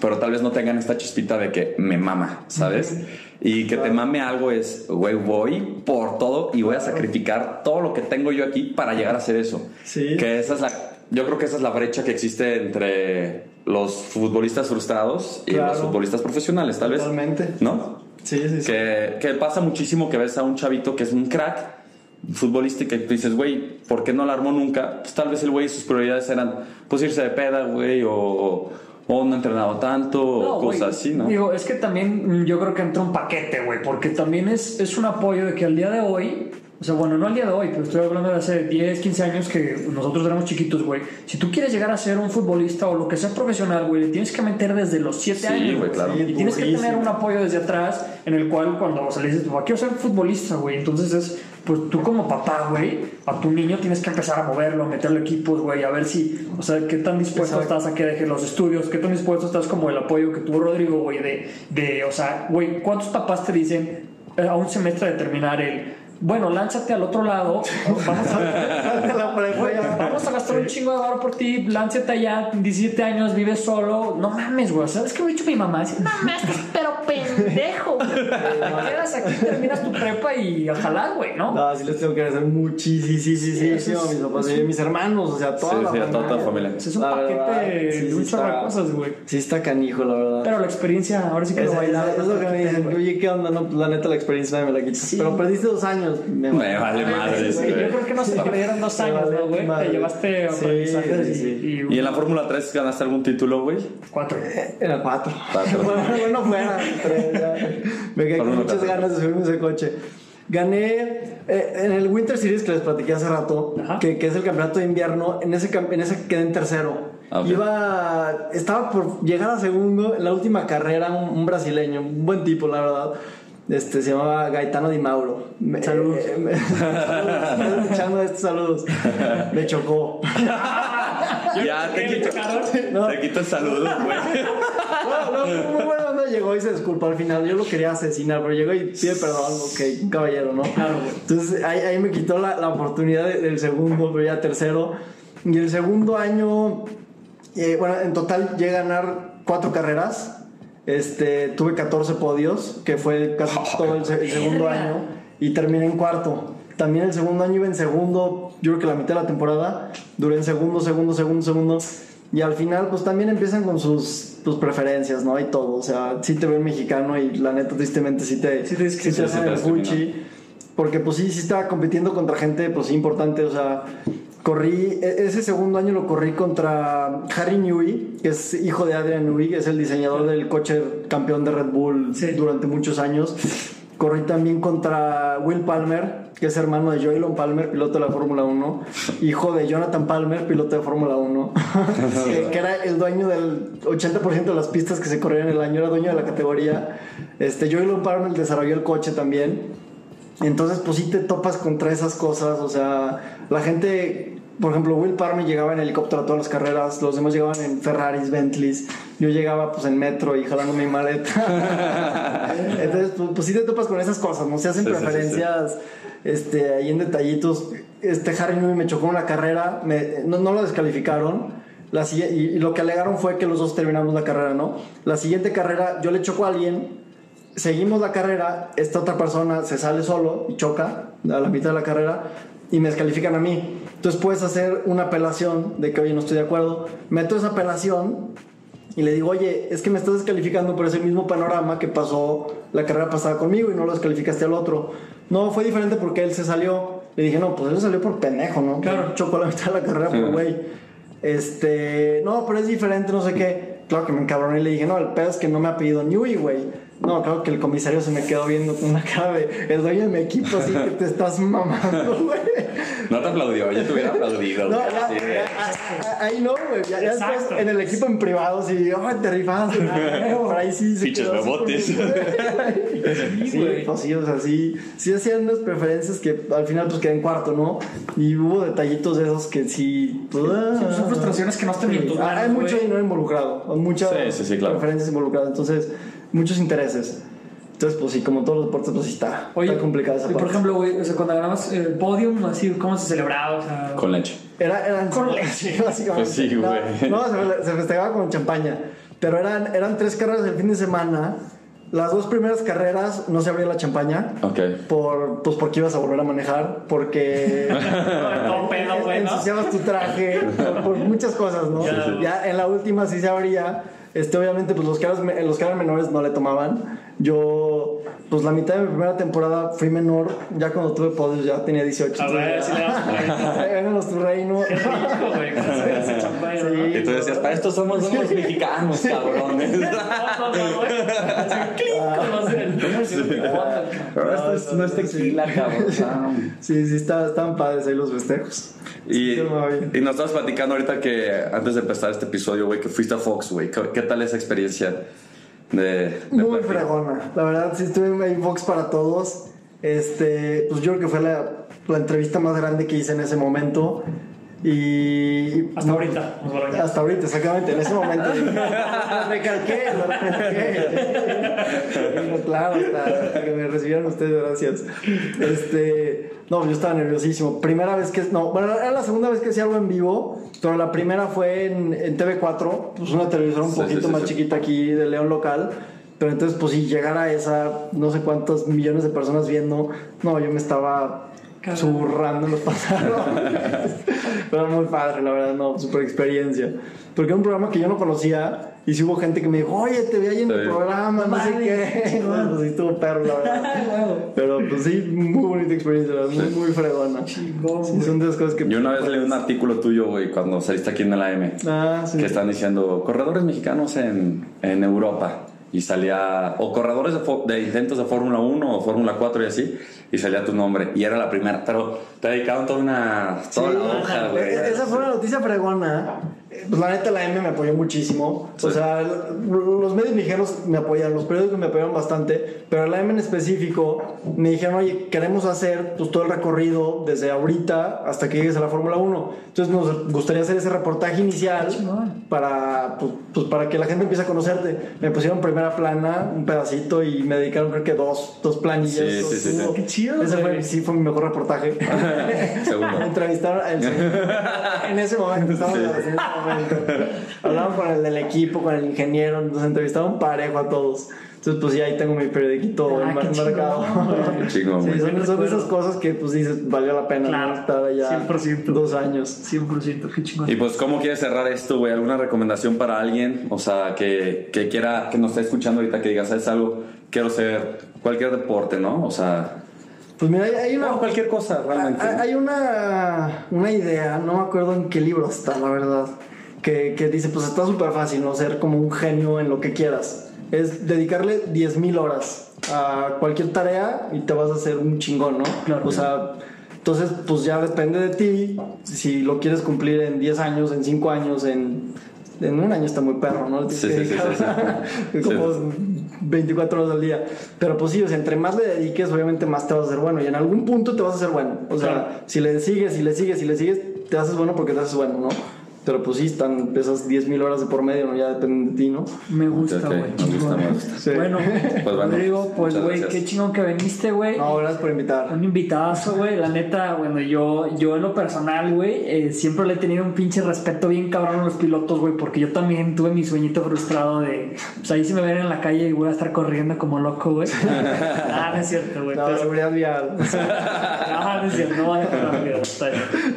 pero tal vez no tengan esta chispita de que me mama, ¿sabes? Y que te mame algo es, güey, voy por todo y voy a sacrificar todo lo que tengo yo aquí para llegar a hacer eso. Sí. Que esa es la, yo creo que esa es la brecha que existe entre los futbolistas frustrados y Claro. los futbolistas profesionales, tal vez. Totalmente. ¿No? Sí, sí, sí. Que, que pasa muchísimo que ves a un chavito que es un crack futbolista y que tú dices, güey, ¿por qué no la armó nunca? Pues tal vez el güey sus prioridades eran pues irse de peda, güey, o, o no entrenado tanto, No, o cosas así, ¿no? Digo, es que también mm, yo creo que entra un paquete, güey, porque también es, es un apoyo de que al día de hoy, o sea, bueno, no al día de hoy, pero estoy hablando de hace 10, 15 años que nosotros éramos chiquitos, güey. Si tú quieres llegar a ser un futbolista o lo que sea profesional, güey, le tienes que meter desde los 7 Sí, años. güey, claro. Y tienes que tener un apoyo desde atrás en el cual cuando o sea, le dices, papá, quiero ser futbolista, güey. Entonces es, pues tú como papá, güey, a tu niño tienes que empezar a moverlo, a meterle equipos, güey, a ver si, o sea, qué tan dispuesto Exacto. estás a que deje los estudios, qué tan dispuesto estás como el apoyo que tuvo Rodrigo, güey, de, de, o sea, güey, ¿cuántos papás te dicen eh, a un semestre de terminar el, bueno, lánzate al otro lado, vamos a... Güey, vamos gastar un chingo de barro por ti, lánzate allá, 17 años, vives solo. No mames, güey. ¿Sabes qué me ha dicho mi mamá? Dice, no mames, pero pendejo. quedas aquí, terminas tu prepa y ojalá, güey, ¿no? No, sí les tengo que agradecer muchísimo eso a es- mis papás es y a un- mis hermanos, o sea, toda Sí, la sí, a toda familia. la familia. Es un La paquete verdad, sí, de sí un chorro de está- cosas, güey. Sí está canijo, la verdad. Pero la experiencia, ahora sí que Es, lo bailaba. es lo que me dicen, oye, ¿qué onda? No, pues la neta la experiencia me la quita. Pero perdiste dos años. Me, Me vale madre, Sí, sí, yo creo que no se perdieron dos años, ¿no, güey? Te llevaste Sí, aprendizajes sí, sí. y, ¿Y en la Fórmula 3 ganaste algún título, güey? cuatro. Era cuatro. Cuatro. bueno, bueno, fuera. Me quedé Con muchas ganas de subirme ese coche. Gané eh, en el Winter Series que les platiqué hace rato, que, que es el campeonato de invierno. En ese, en ese quedé en tercero. Ah, ok. Iba, estaba por llegar a segundo en la última carrera, un, un brasileño, un buen tipo, la verdad. Este, se llamaba Gaetano Di Mauro. Me- Saludos. eh, me- saludos, escuchando estos saludos. Me chocó. Ya, te ¿Qué, quito, chocaron? te quito el saludo, güey. No, no, muy buena onda. Llegó y se disculpó al final. Yo lo quería asesinar, pero llegó y pide perdón. Ok, un caballero, ¿no? Claro. Entonces ahí, ahí me quitó la, la oportunidad de- del segundo, pero ya tercero. Y el segundo año, eh, bueno, en total llegué a ganar cuatro carreras. Este, tuve 14 podios, que fue casi todo el, el segundo año. Y terminé en cuarto. También el segundo año iba en segundo, yo creo que la mitad de la temporada. Duré en segundo, segundo, segundo, segundo. Y al final, pues también empiezan con sus, tus preferencias, ¿no? Y todo. O sea, sí te ven mexicano y la neta, tristemente, sí te, Sí sí te discriminan. hacen Sí te el fuchi. Porque pues sí, sí estaba compitiendo contra gente pues sí, importante, o sea, corrí, e- ese segundo año lo corrí contra Harry Newey, que es hijo de Adrian Newey, que es el diseñador del coche campeón de Red Bull Sí. durante muchos años. Corrí también contra Will Palmer, que es hermano de Joylon Palmer, piloto de la Fórmula 1, hijo de Jonathan Palmer, piloto de Fórmula 1, que, que era el dueño del 80% de las pistas que se corrían el año, era dueño de la categoría. Este, Joylon Palmer desarrolló el coche también. Entonces, pues sí te topas contra esas cosas. O sea, la gente, por ejemplo, Will Palmer llegaba en helicóptero a todas las carreras, los demás llegaban en Ferraris, Bentleys. Yo llegaba pues en metro y jalando mi maleta. Entonces, pues, pues sí te topas con esas cosas, ¿no? Se hacen Sí, sí, sí, preferencias este, ahí en detallitos. Este Harry Newey me chocó en la carrera, me- no, no lo descalificaron. La, y, y lo que alegaron fue que los dos terminamos la carrera, ¿no? La siguiente carrera, yo le choco a alguien, seguimos la carrera, esta otra persona se sale solo y choca a la mitad de la carrera y me descalifican a mí. Entonces puedes hacer una apelación de que, oye, no estoy de acuerdo. Meto esa apelación y le digo, oye, es que me estás descalificando por ese mismo panorama que pasó la carrera pasada conmigo y no lo descalificaste al otro. No, fue diferente porque él se salió. Le dije, no, pues él salió por pendejo, ¿no? Claro. Chocó a la mitad de la carrera por güey. Este, no, pero es diferente, no sé qué. Claro que me encabroné y le dije, no, el pedo es que no me ha pedido Newey, güey. No, claro que el comisario se me quedó viendo con una cara de el dueño de mi equipo, así que te estás mamando, güey. No te aplaudió, yo te hubiera aplaudido. No, de- ya, a- a- ahí no, güey. Ya, ya después en el equipo en privado, sí, oh, te rifas. Por ahí sí se así bebotes. Sí, güey. pues sí, o sea, sí, sí hacían unas preferencias que al final pues quedé en cuarto, ¿no? Y hubo detallitos de esos que sí. pues, ah, son frustraciones que no están en tus Ah, Hay mucho dinero involucrado, hay muchas Sí, sí, sí, claro. preferencias involucradas, entonces muchos intereses. Entonces, pues sí, como todos los deportes, pues sí está, Oye, está complicada esa y por parte. ejemplo, güey, o sea, cuando ganabas el podium, así, ¿cómo se celebraba? O sea, Con leche. Era, eran Con leche. básicamente. Pues sí, No, güey. No, se, se festejaba con champaña. Pero eran, eran tres carreras el fin de semana. Las dos primeras carreras no se abría la champaña. Ok. Por, pues porque ibas a volver a manejar, porque Todo pedo, güey, ¿no? ensuciabas tu traje, por, por muchas cosas, ¿no? Ya en la última sí se abría. Este, obviamente, pues los que, eran, los que eran menores no le tomaban. Yo, pues la mitad de mi primera temporada fui menor. Ya cuando tuve podios ya tenía 18. A ver, entonces si le. Éramos tu reino. Qué rico, güey. Sí. Y tú decías, para esto somos unos mexicanos, cabrones. Pero esto es, no es tequila, cabrón. Sí, sí, está- estaban padres ahí los festejos. Y, y nos estabas platicando ahorita que antes de empezar este episodio, güey, que fuiste a Fox, güey. ¿Qué, qué tal esa experiencia de, de Muy perfil? fregona. La verdad, sí estuve en Vox para todos. Este, pues yo creo que fue la, la entrevista más grande que hice en ese momento. Y. Hasta ahorita. Hasta ahorita, exactamente, en ese momento. lo recalqué, lo recalqué. Claro, hasta, que me recibieron ustedes, gracias. Este, no, yo estaba nerviosísimo. Primera vez que, no, bueno, era la segunda vez que hacía algo en vivo, pero la primera fue en, en TV4, pues una televisora un Sí, sí, poquito sí, más sí. chiquita aquí de León local. Pero entonces, pues si llegara a esa, no sé cuántos millones de personas viendo, no, yo me estaba zurrando en los pantalones. Pero muy padre, la verdad, no, super experiencia. Porque era un programa que yo no conocía y sí hubo gente que me dijo, oye, te vi ahí en el programa, no sé qué. Pues sí, estuvo perro, la verdad. Pero pues sí, muy bonita experiencia, la verdad, muy, muy fregona. Sí, son de las cosas que. Yo una vez leí un artículo tuyo, güey, cuando saliste aquí en el AM, Ah, sí. que están diciendo corredores mexicanos en, en Europa. Y salía, o corredores de, de intentos de Fórmula 1 o Fórmula 4 y así, y salía tu nombre. Y era la primera, pero te dedicaron toda una, toda Sí, la hoja, güey. Esa fue una noticia fregona. Pues la neta, la M me apoyó muchísimo. O Sí. sea, l- los medios mexicanos me apoyaron, los periódicos me apoyaron bastante. Pero la M en específico me dijeron, oye, queremos hacer pues, todo el recorrido desde ahorita hasta que llegues a la Fórmula 1. Entonces nos gustaría hacer ese reportaje inicial para, pues, pues, para que la gente empiece a conocerte. Me pusieron primera plana, un pedacito, y me dedicaron creo que dos, dos planillas. Sí, sí, sí, sí. Qué chido, Ese fue, sí, fue mi mejor reportaje. Segundo. Me entrevistaron el- en ese momento, estamos en ese momento. Hablaban con el del equipo, con el ingeniero, nos entrevistaron parejo a todos. Entonces, pues ya ahí tengo mi periodiquito Ah, mar- qué marcado. Sí, son, son esas cosas que pues dices, valió la pena Claro, estar allá 100%. dos años. 100%, qué chingón. Y pues, ¿cómo quieres cerrar esto, güey? ¿Alguna recomendación para alguien? O sea, que, que quiera, que nos esté escuchando ahorita, que diga, ¿sabes algo? Quiero ser cualquier deporte, ¿no? O sea, Pues mira, hay, hay una... no, cualquier cosa, realmente. Hay hay una, una idea, no me acuerdo en qué libro está, la verdad, que, que dice, pues está súper fácil, ¿no? Ser como un genio en lo que quieras. Es dedicarle 10.000 horas a cualquier tarea y te vas a hacer un chingón, ¿no? Claro. O sea, entonces, pues ya depende de ti si lo quieres cumplir en 10 años, en 5 años, en... En un año está muy perro, ¿no? Sí, sí, sí, como 24 horas al día. Pero pues sí, o sea, entre más le dediques, obviamente más te vas a hacer bueno. Y en algún punto te vas a hacer bueno. O sea, si le sigues, si le sigues, si le sigues, te haces bueno porque te haces bueno, ¿no? Pero pues sí, están esas 10.000 horas de por medio, ¿no? Ya dependen de ti, ¿no? Me gusta, güey. me gusta, me gusta. Sí. Bueno, Pues bueno, Rodrigo, pues güey, qué chingón que viniste, güey. No, gracias por invitar. Un invitadazo, güey. La neta, bueno, yo, yo en lo personal, güey, eh, siempre le he tenido un pinche respeto bien cabrón a los pilotos, güey, porque yo también tuve mi sueñito frustrado de, pues ahí si me ven en la calle y voy a estar corriendo como loco, güey. ah, no es cierto, güey. No, pero- seguridad vial. no, no es cierto, no vaya bien.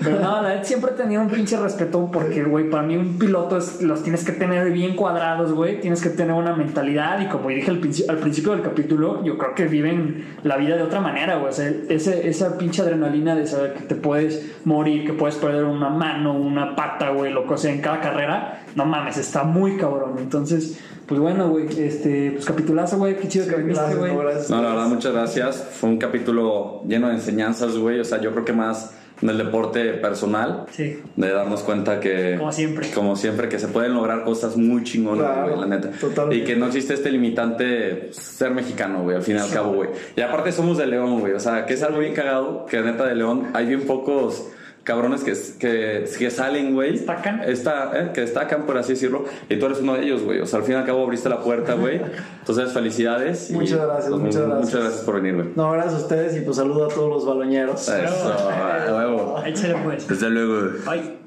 Pero no, la neta siempre he tenido un pinche respeto porque, güey, para mí un piloto es, los tienes que tener bien cuadrados, güey. Tienes que tener una mentalidad y como dije al, princi- al principio del capítulo, yo creo que viven la vida de otra manera, güey. O sea, ese, esa pinche adrenalina de saber que te puedes morir, que puedes perder una mano, una pata, güey, lo que sea en cada carrera, no mames, está muy cabrón. Entonces, pues bueno, güey, este, pues capitulazo, güey, qué chido que viniste, güey. No, la verdad, muchas gracias. Fue un capítulo lleno de enseñanzas, güey. O sea, yo creo que más en el deporte personal. Sí. De darnos cuenta que. Como siempre. Como siempre, que se pueden lograr cosas muy chingonas, Claro, güey, la neta. totalmente. Y que no existe este limitante pues, ser mexicano, güey, al fin y al cabo, güey. Y aparte somos de León, güey. O sea, que es algo bien cagado, que neta de León hay bien pocos cabrones que, que, que salen, güey. Destacan. Está, eh, que destacan, por así decirlo. Y tú eres uno de ellos, güey. O sea, al fin y al cabo abriste la puerta, güey. Entonces, felicidades. y, Muchas gracias, pues, muchas gracias. Muchas gracias por venir, güey. No, gracias a ustedes y pues saludo a todos los baloñeros. Eso, a huevo. Échale pues. Desde luego. Bye.